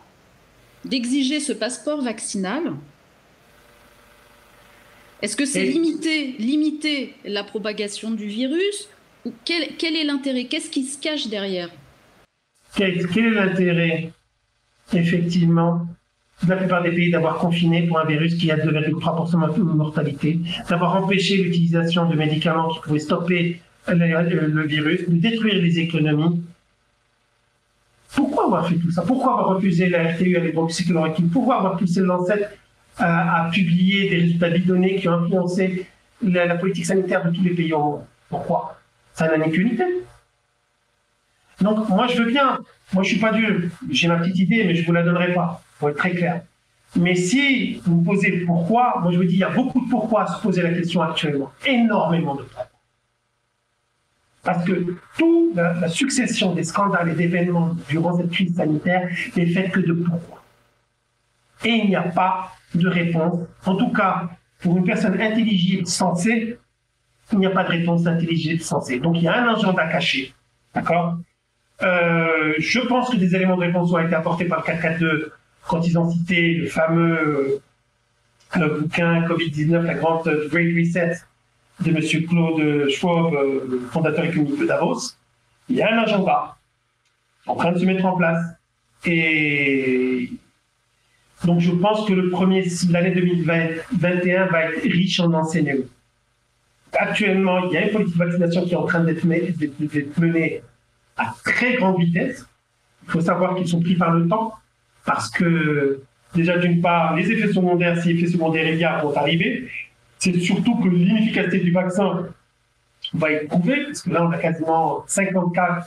[SPEAKER 1] d'exiger ce passeport vaccinal Est-ce que c'est limiter, limiter la propagation du virus ou quel, quel est l'intérêt? Qu'est-ce qui se cache derrière?
[SPEAKER 2] Quel, quel est l'intérêt Effectivement, la plupart des pays d'avoir confiné pour un virus qui a 2,3% de mortalité, d'avoir empêché l'utilisation de médicaments qui pouvaient stopper le, virus, de détruire les économies. Pourquoi avoir fait tout ça? Pourquoi avoir refusé la RTU à l'hydroxychloroquine Pourquoi avoir poussé l'ancêtre à, à, publier des résultats bidonnés qui ont influencé la, politique sanitaire de tous les pays au monde? Pourquoi? Ça n'a qu'une idée. Donc, moi, je veux bien. Moi, je suis pas dur. J'ai ma petite idée, mais je vous la donnerai pas pour être très clair. Mais si vous posez pourquoi, moi je vous dis, il y a beaucoup de pourquoi à se poser la question actuellement. Énormément de pourquoi. Parce que toute la, succession des scandales et d'événements durant cette crise sanitaire n'est faite que de pourquoi. Et il n'y a pas de réponse. En tout cas, pour une personne intelligible, sensée, il n'y a pas de réponse intelligible, sensée. Donc il y a un agenda caché. D'accord? Euh, Je pense que des éléments de réponse ont été apportés par le 442 quand ils ont cité le fameux euh, bouquin Covid-19, la grande Great Reset de M. Claude Schwab, euh, fondateur économique de Davos, il y a un agenda en train de se mettre en place. Et donc je pense que le premier, l'année 2021 va être riche en enseignements. Actuellement, il y a une politique de vaccination qui est en train d'être menée à très grande vitesse. Il faut savoir qu'ils sont pris par le temps parce que déjà d'une part, les effets secondaires, si effets secondaires il y a, vont arriver. C'est surtout que l'inefficacité du vaccin va être prouvée, parce que là, on a quasiment 50 cas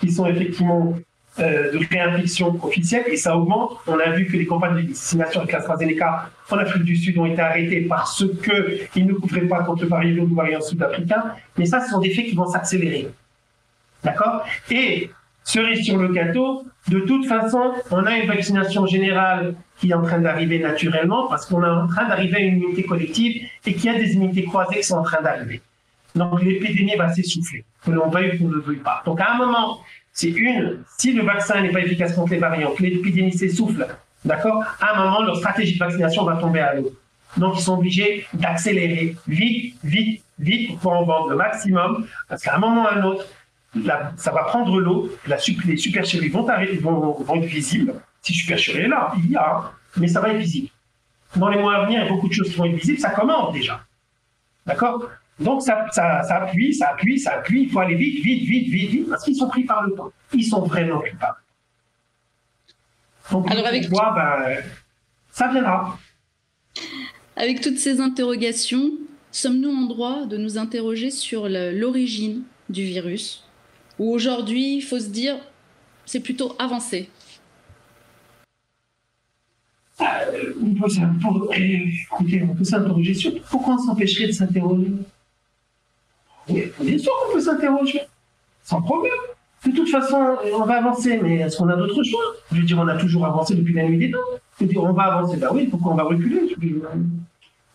[SPEAKER 2] qui sont effectivement euh, de réinfection officielle, et ça augmente. On a vu que les campagnes de vaccination avec l'AstraZeneca en Afrique du Sud ont été arrêtées parce qu'ils ne couvraient pas contre le variant ou variant sud-africain, mais ça, ce sont des faits qui vont s'accélérer. D'accord? Et cerise sur le gâteau, de toute façon, on a une vaccination générale qui est en train d'arriver naturellement parce qu'on est en train d'arriver à une immunité collective et qu'il y a des immunités croisées qui sont en train d'arriver. Donc l'épidémie va s'essouffler, que l'on veuille ou qu'on ne veuille pas. Donc à un moment, c'est une, si le vaccin n'est pas efficace contre les variants, que l'épidémie s'essouffle, d'accord À un moment, leur stratégie de vaccination va tomber à l'eau. Donc ils sont obligés d'accélérer vite, vite, vite pour pouvoir en vendre le maximum, parce qu'à un moment ou à un autre, ça va prendre l'eau, les supercheries vont, vont, vont être visibles. Si supercherie est là, il y a, mais ça va être visible. Dans les mois à venir, il y a beaucoup de choses qui vont être visibles, ça commence déjà. D'accord? Donc ça, ça, ça, appuie, ça appuie, ça appuie, il faut aller vite, vite, vite, vite, vite, parce qu'ils sont pris par le temps. Ils sont vraiment pris par le temps. Donc, Alors avec ben, ça viendra.
[SPEAKER 1] Avec toutes ces interrogations, sommes-nous en droit de nous interroger sur l'origine du virus? Ou aujourd'hui, il faut se dire, c'est plutôt avancé
[SPEAKER 2] euh, on peut s'interroger sur pourquoi on s'empêcherait de s'interroger. bien sûr qu'on peut s'interroger, sans problème. De toute façon, on va avancer, mais est-ce qu'on a d'autres choix? Je veux dire, on a toujours avancé depuis la nuit des temps. Je veux dire, on va avancer. Bah oui, pourquoi on va reculer?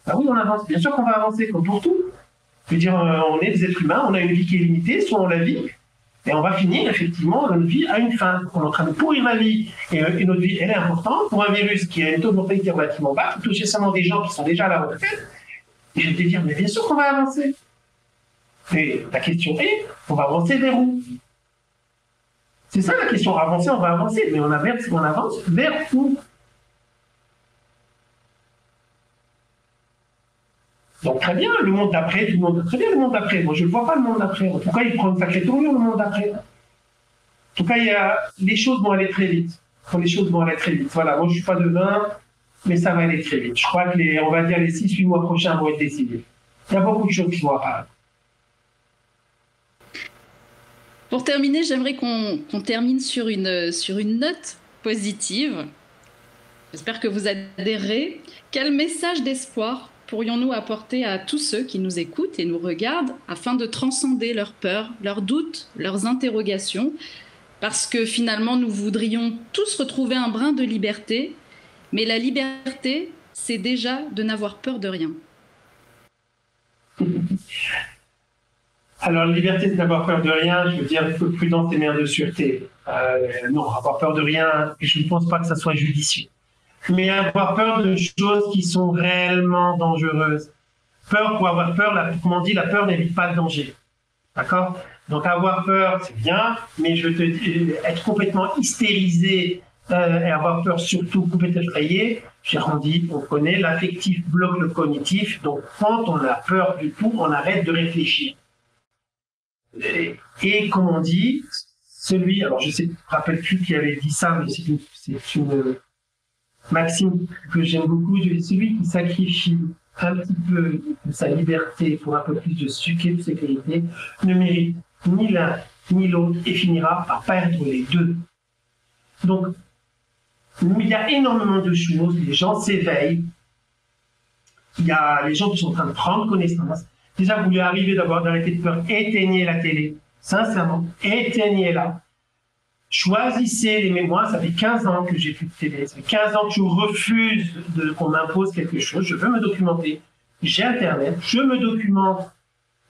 [SPEAKER 2] Bah oui, on avance. Bien sûr qu'on va avancer, comme pour tout. Je veux dire, euh, on est des êtres humains, on a une vie qui est limitée, soit on la vit, Et on va finir, effectivement, notre vie à une fin. On est en train de pourrir la vie. Et, euh, notre vie, elle est importante pour un virus qui a une taux de mortalité relativement bas, qui touche seulement des gens qui sont déjà à la retraite. Et je vais te dire, mais bien sûr qu'on va avancer. Et la question est, on va avancer vers où? C'est ça la question. Avancer, on va avancer. Mais on, on avance vers où? Très bien, le monde d'après, tout le monde, très bien le monde d'après. Moi, je ne vois pas le monde d'après. En tout cas, il prend une sacrée tournure, le monde d'après. En tout cas, il y a, les choses vont aller très vite. les choses vont aller très vite. Voilà, moi, je ne suis pas devin, mais ça va aller très vite. Je crois que les, on va dire les 6-8 mois prochains vont être décidés. Il y a beaucoup de choses qui vont apparaître.
[SPEAKER 1] Pour terminer, j'aimerais qu'on termine sur une, sur une note positive. J'espère que vous adhérez. Quel message d'espoir pourrions-nous apporter à tous ceux qui nous écoutent et nous regardent afin de transcender leurs peurs, leurs doutes, leurs interrogations? Parce que finalement, nous voudrions tous retrouver un brin de liberté, mais la liberté, c'est déjà de n'avoir peur de rien.
[SPEAKER 2] Alors, la liberté, c'est d'avoir peur de rien. Je veux dire, prudence et mère de sûreté. Euh, non, avoir peur de rien, je ne pense pas que ça soit judicieux mais avoir peur de choses qui sont réellement dangereuses. Peur pour avoir peur, la, comme on dit, la peur n'évite pas le danger. D'accord? Donc avoir peur, c'est bien, mais je te dis, être complètement hystérisé euh, et avoir peur surtout complètement effrayé, j'ai rendu, on connaît, l'affectif bloque le cognitif, donc quand on a peur du tout, on arrête de réfléchir. Et, et comme on dit, celui, alors je sais, rappelle plus qui avait dit ça, mais c'est une Maxime, que j'aime beaucoup, celui qui sacrifie un petit peu de sa liberté pour un peu plus de sécurité ne mérite ni l'un ni l'autre et finira par perdre les deux. Donc, il y a énormément de choses, les gens s'éveillent, il y a les gens qui sont en train de prendre connaissance. Déjà, vous lui arrivez d'avoir d'arrêter de peur, éteignez la télé, sincèrement, éteignez-la. Choisissez les mémoires. Ça fait 15 ans que j'ai plus de télé. Ça fait 15 ans que je refuse qu'on m'impose quelque chose. Je veux me documenter. J'ai Internet. Je me documente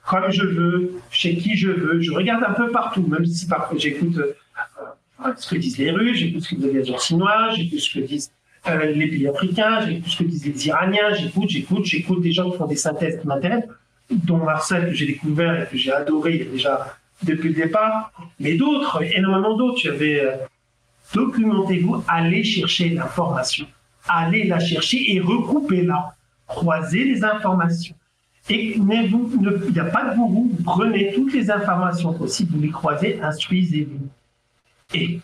[SPEAKER 2] comme je veux, chez qui je veux. Je regarde un peu partout, même si parfois j'écoute euh, ce que disent les Russes, j'écoute ce que disent les Chinois, j'écoute ce que disent euh, les pays africains, j'écoute ce que disent les Iraniens, j'écoute, j'écoute, j'écoute des gens qui font des synthèses qui m'intéressent, dont Marcel que j'ai découvert et que j'ai adoré il y a déjà depuis le départ, mais d'autres, énormément d'autres. J'avais euh, documentez-vous, allez chercher l'information, allez la chercher et recoupez-la, croisez les informations. Et il n'y a pas de gourou, vous prenez toutes les informations possibles, vous les croisez, instruisez-vous. Et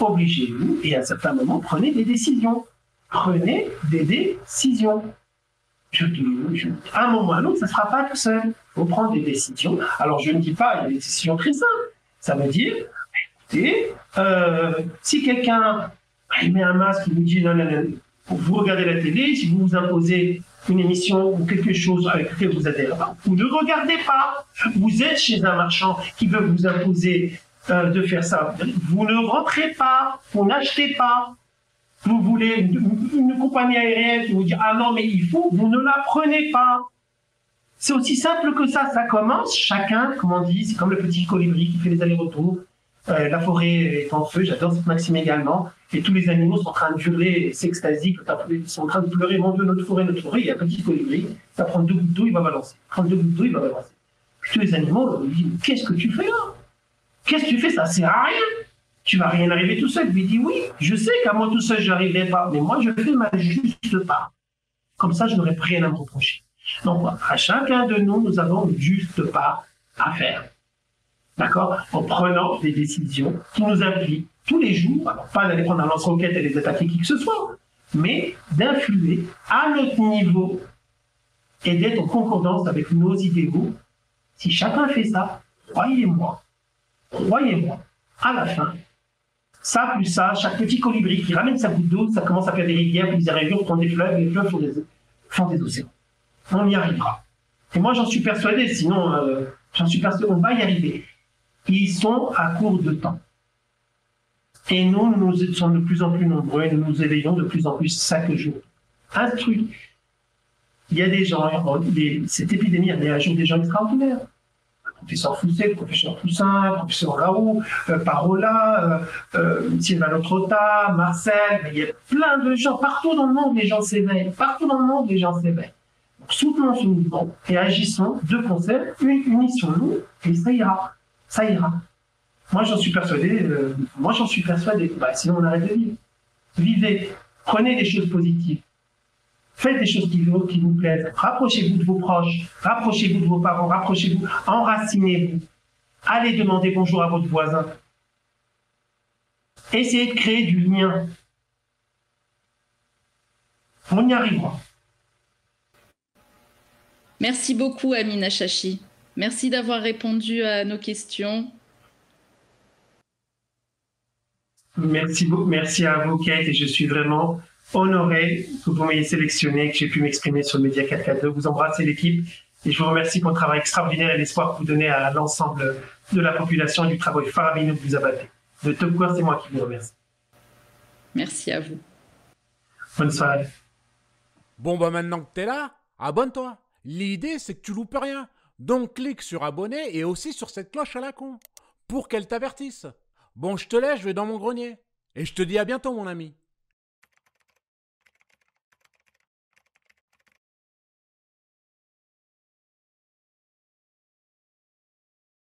[SPEAKER 2] obligez-vous, et à un certain moment, prenez des décisions. Prenez des décisions je, à un moment ou à un autre, ça ne sera pas tout seul. Faut prendre des décisions. Alors, je ne dis pas, des décisions très simples. Ça veut dire, écoutez, euh, si quelqu'un met un masque, il vous dit non, non, non, vous regardez la télé, si vous vous imposez une émission ou quelque chose avec lequel vous adhérez pas, vous ne regardez pas. Vous êtes chez un marchand qui veut vous imposer euh, de faire ça. Vous ne rentrez pas, vous n'achetez pas vous voulez une, compagnie aérienne qui vous dit ah non mais il faut, vous ne la prenez pas. C'est aussi simple que ça. Ça commence chacun, comme on dit, c'est comme le petit colibri qui fait les allers-retours. Euh, la forêt est en feu. J'adore cette maxime également. Et tous les animaux sont en train de hurler, s'extasient, ils sont en train de pleurer, mon Dieu, notre forêt, notre forêt. Il y a un petit colibri, ça prend deux gouttes d'eau, il va balancer. Prend deux gouttes d'eau, il va balancer. Puis tous les animaux lui disent qu'est-ce que tu fais là? Qu'est-ce que tu fais? Ça sert à rien tu vas rien arriver tout seul. Lui dit oui, je sais qu'à moi tout seul, je n'arriverai pas, mais moi, je fais ma juste part. Comme ça, je n'aurai rien à me reprocher. Donc, à chacun de nous, nous avons juste part à faire. D'accord? En prenant des décisions qui nous impliquent tous les jours, alors pas d'aller prendre un lance-roquette et les attaquer qui que ce soit, mais d'influer à notre niveau et d'être en concordance avec nos idéaux. Si chacun fait ça, croyez-moi, croyez-moi, à la fin, ça, plus ça, chaque petit colibri qui ramène sa goutte d'eau, ça commence à faire des rivières, puis des rivières, prend des fleuves, les fleuves font font des océans. On y arrivera. Et moi, j'en suis persuadé, sinon, euh, j'en suis persuadé, on va y arriver. Ils sont à court de temps. Et nous, nous sommes de plus en plus nombreux et nous nous éveillons de plus en plus chaque jour. Instruit. Il y a des gens, cette épidémie a des gens extraordinaires. professeur Fousset, professeur Poussin, professeur Laroux, euh, Parola, euh, euh, Sylvain Trotta, Marcel, il y a plein de gens, partout dans le monde, les gens s'éveillent, partout dans le monde, les gens s'éveillent. Soutenons ce mouvement et agissons de concert, unissons-nous, et ça ira, ça ira. Moi, j'en suis persuadé, euh, moi, j'en suis persuadé, bah, sinon on arrête de vivre. Vivez, prenez des choses positives. Faites des choses qui vous, qui vous plaisent. Rapprochez-vous de vos proches. Rapprochez-vous de vos parents. Rapprochez-vous. Enracinez-vous. Allez demander bonjour à votre voisin. Essayez de créer du lien. On y arrivera.
[SPEAKER 1] Merci beaucoup, Amina Chachi. Merci d'avoir répondu à nos questions.
[SPEAKER 2] Merci beaucoup. Merci à vous, Kate. Et je suis vraiment honoré que vous m'ayez sélectionné, que j'ai pu m'exprimer sur le Média 442. Vous embrassez l'équipe et je vous remercie pour le travail extraordinaire et l'espoir que vous donnez à l'ensemble de la population et du travail faramineux que vous abattez. De tout cœur, c'est moi qui vous remercie.
[SPEAKER 1] Merci à vous.
[SPEAKER 2] Bonne soirée.
[SPEAKER 3] Bon, bah maintenant que t'es là, abonne-toi. L'idée, c'est que tu loupes rien. Donc clique sur abonner et aussi sur cette cloche à la con pour qu'elle t'avertisse. Bon, je te laisse, je vais dans mon grenier. Et je te dis à bientôt, mon ami.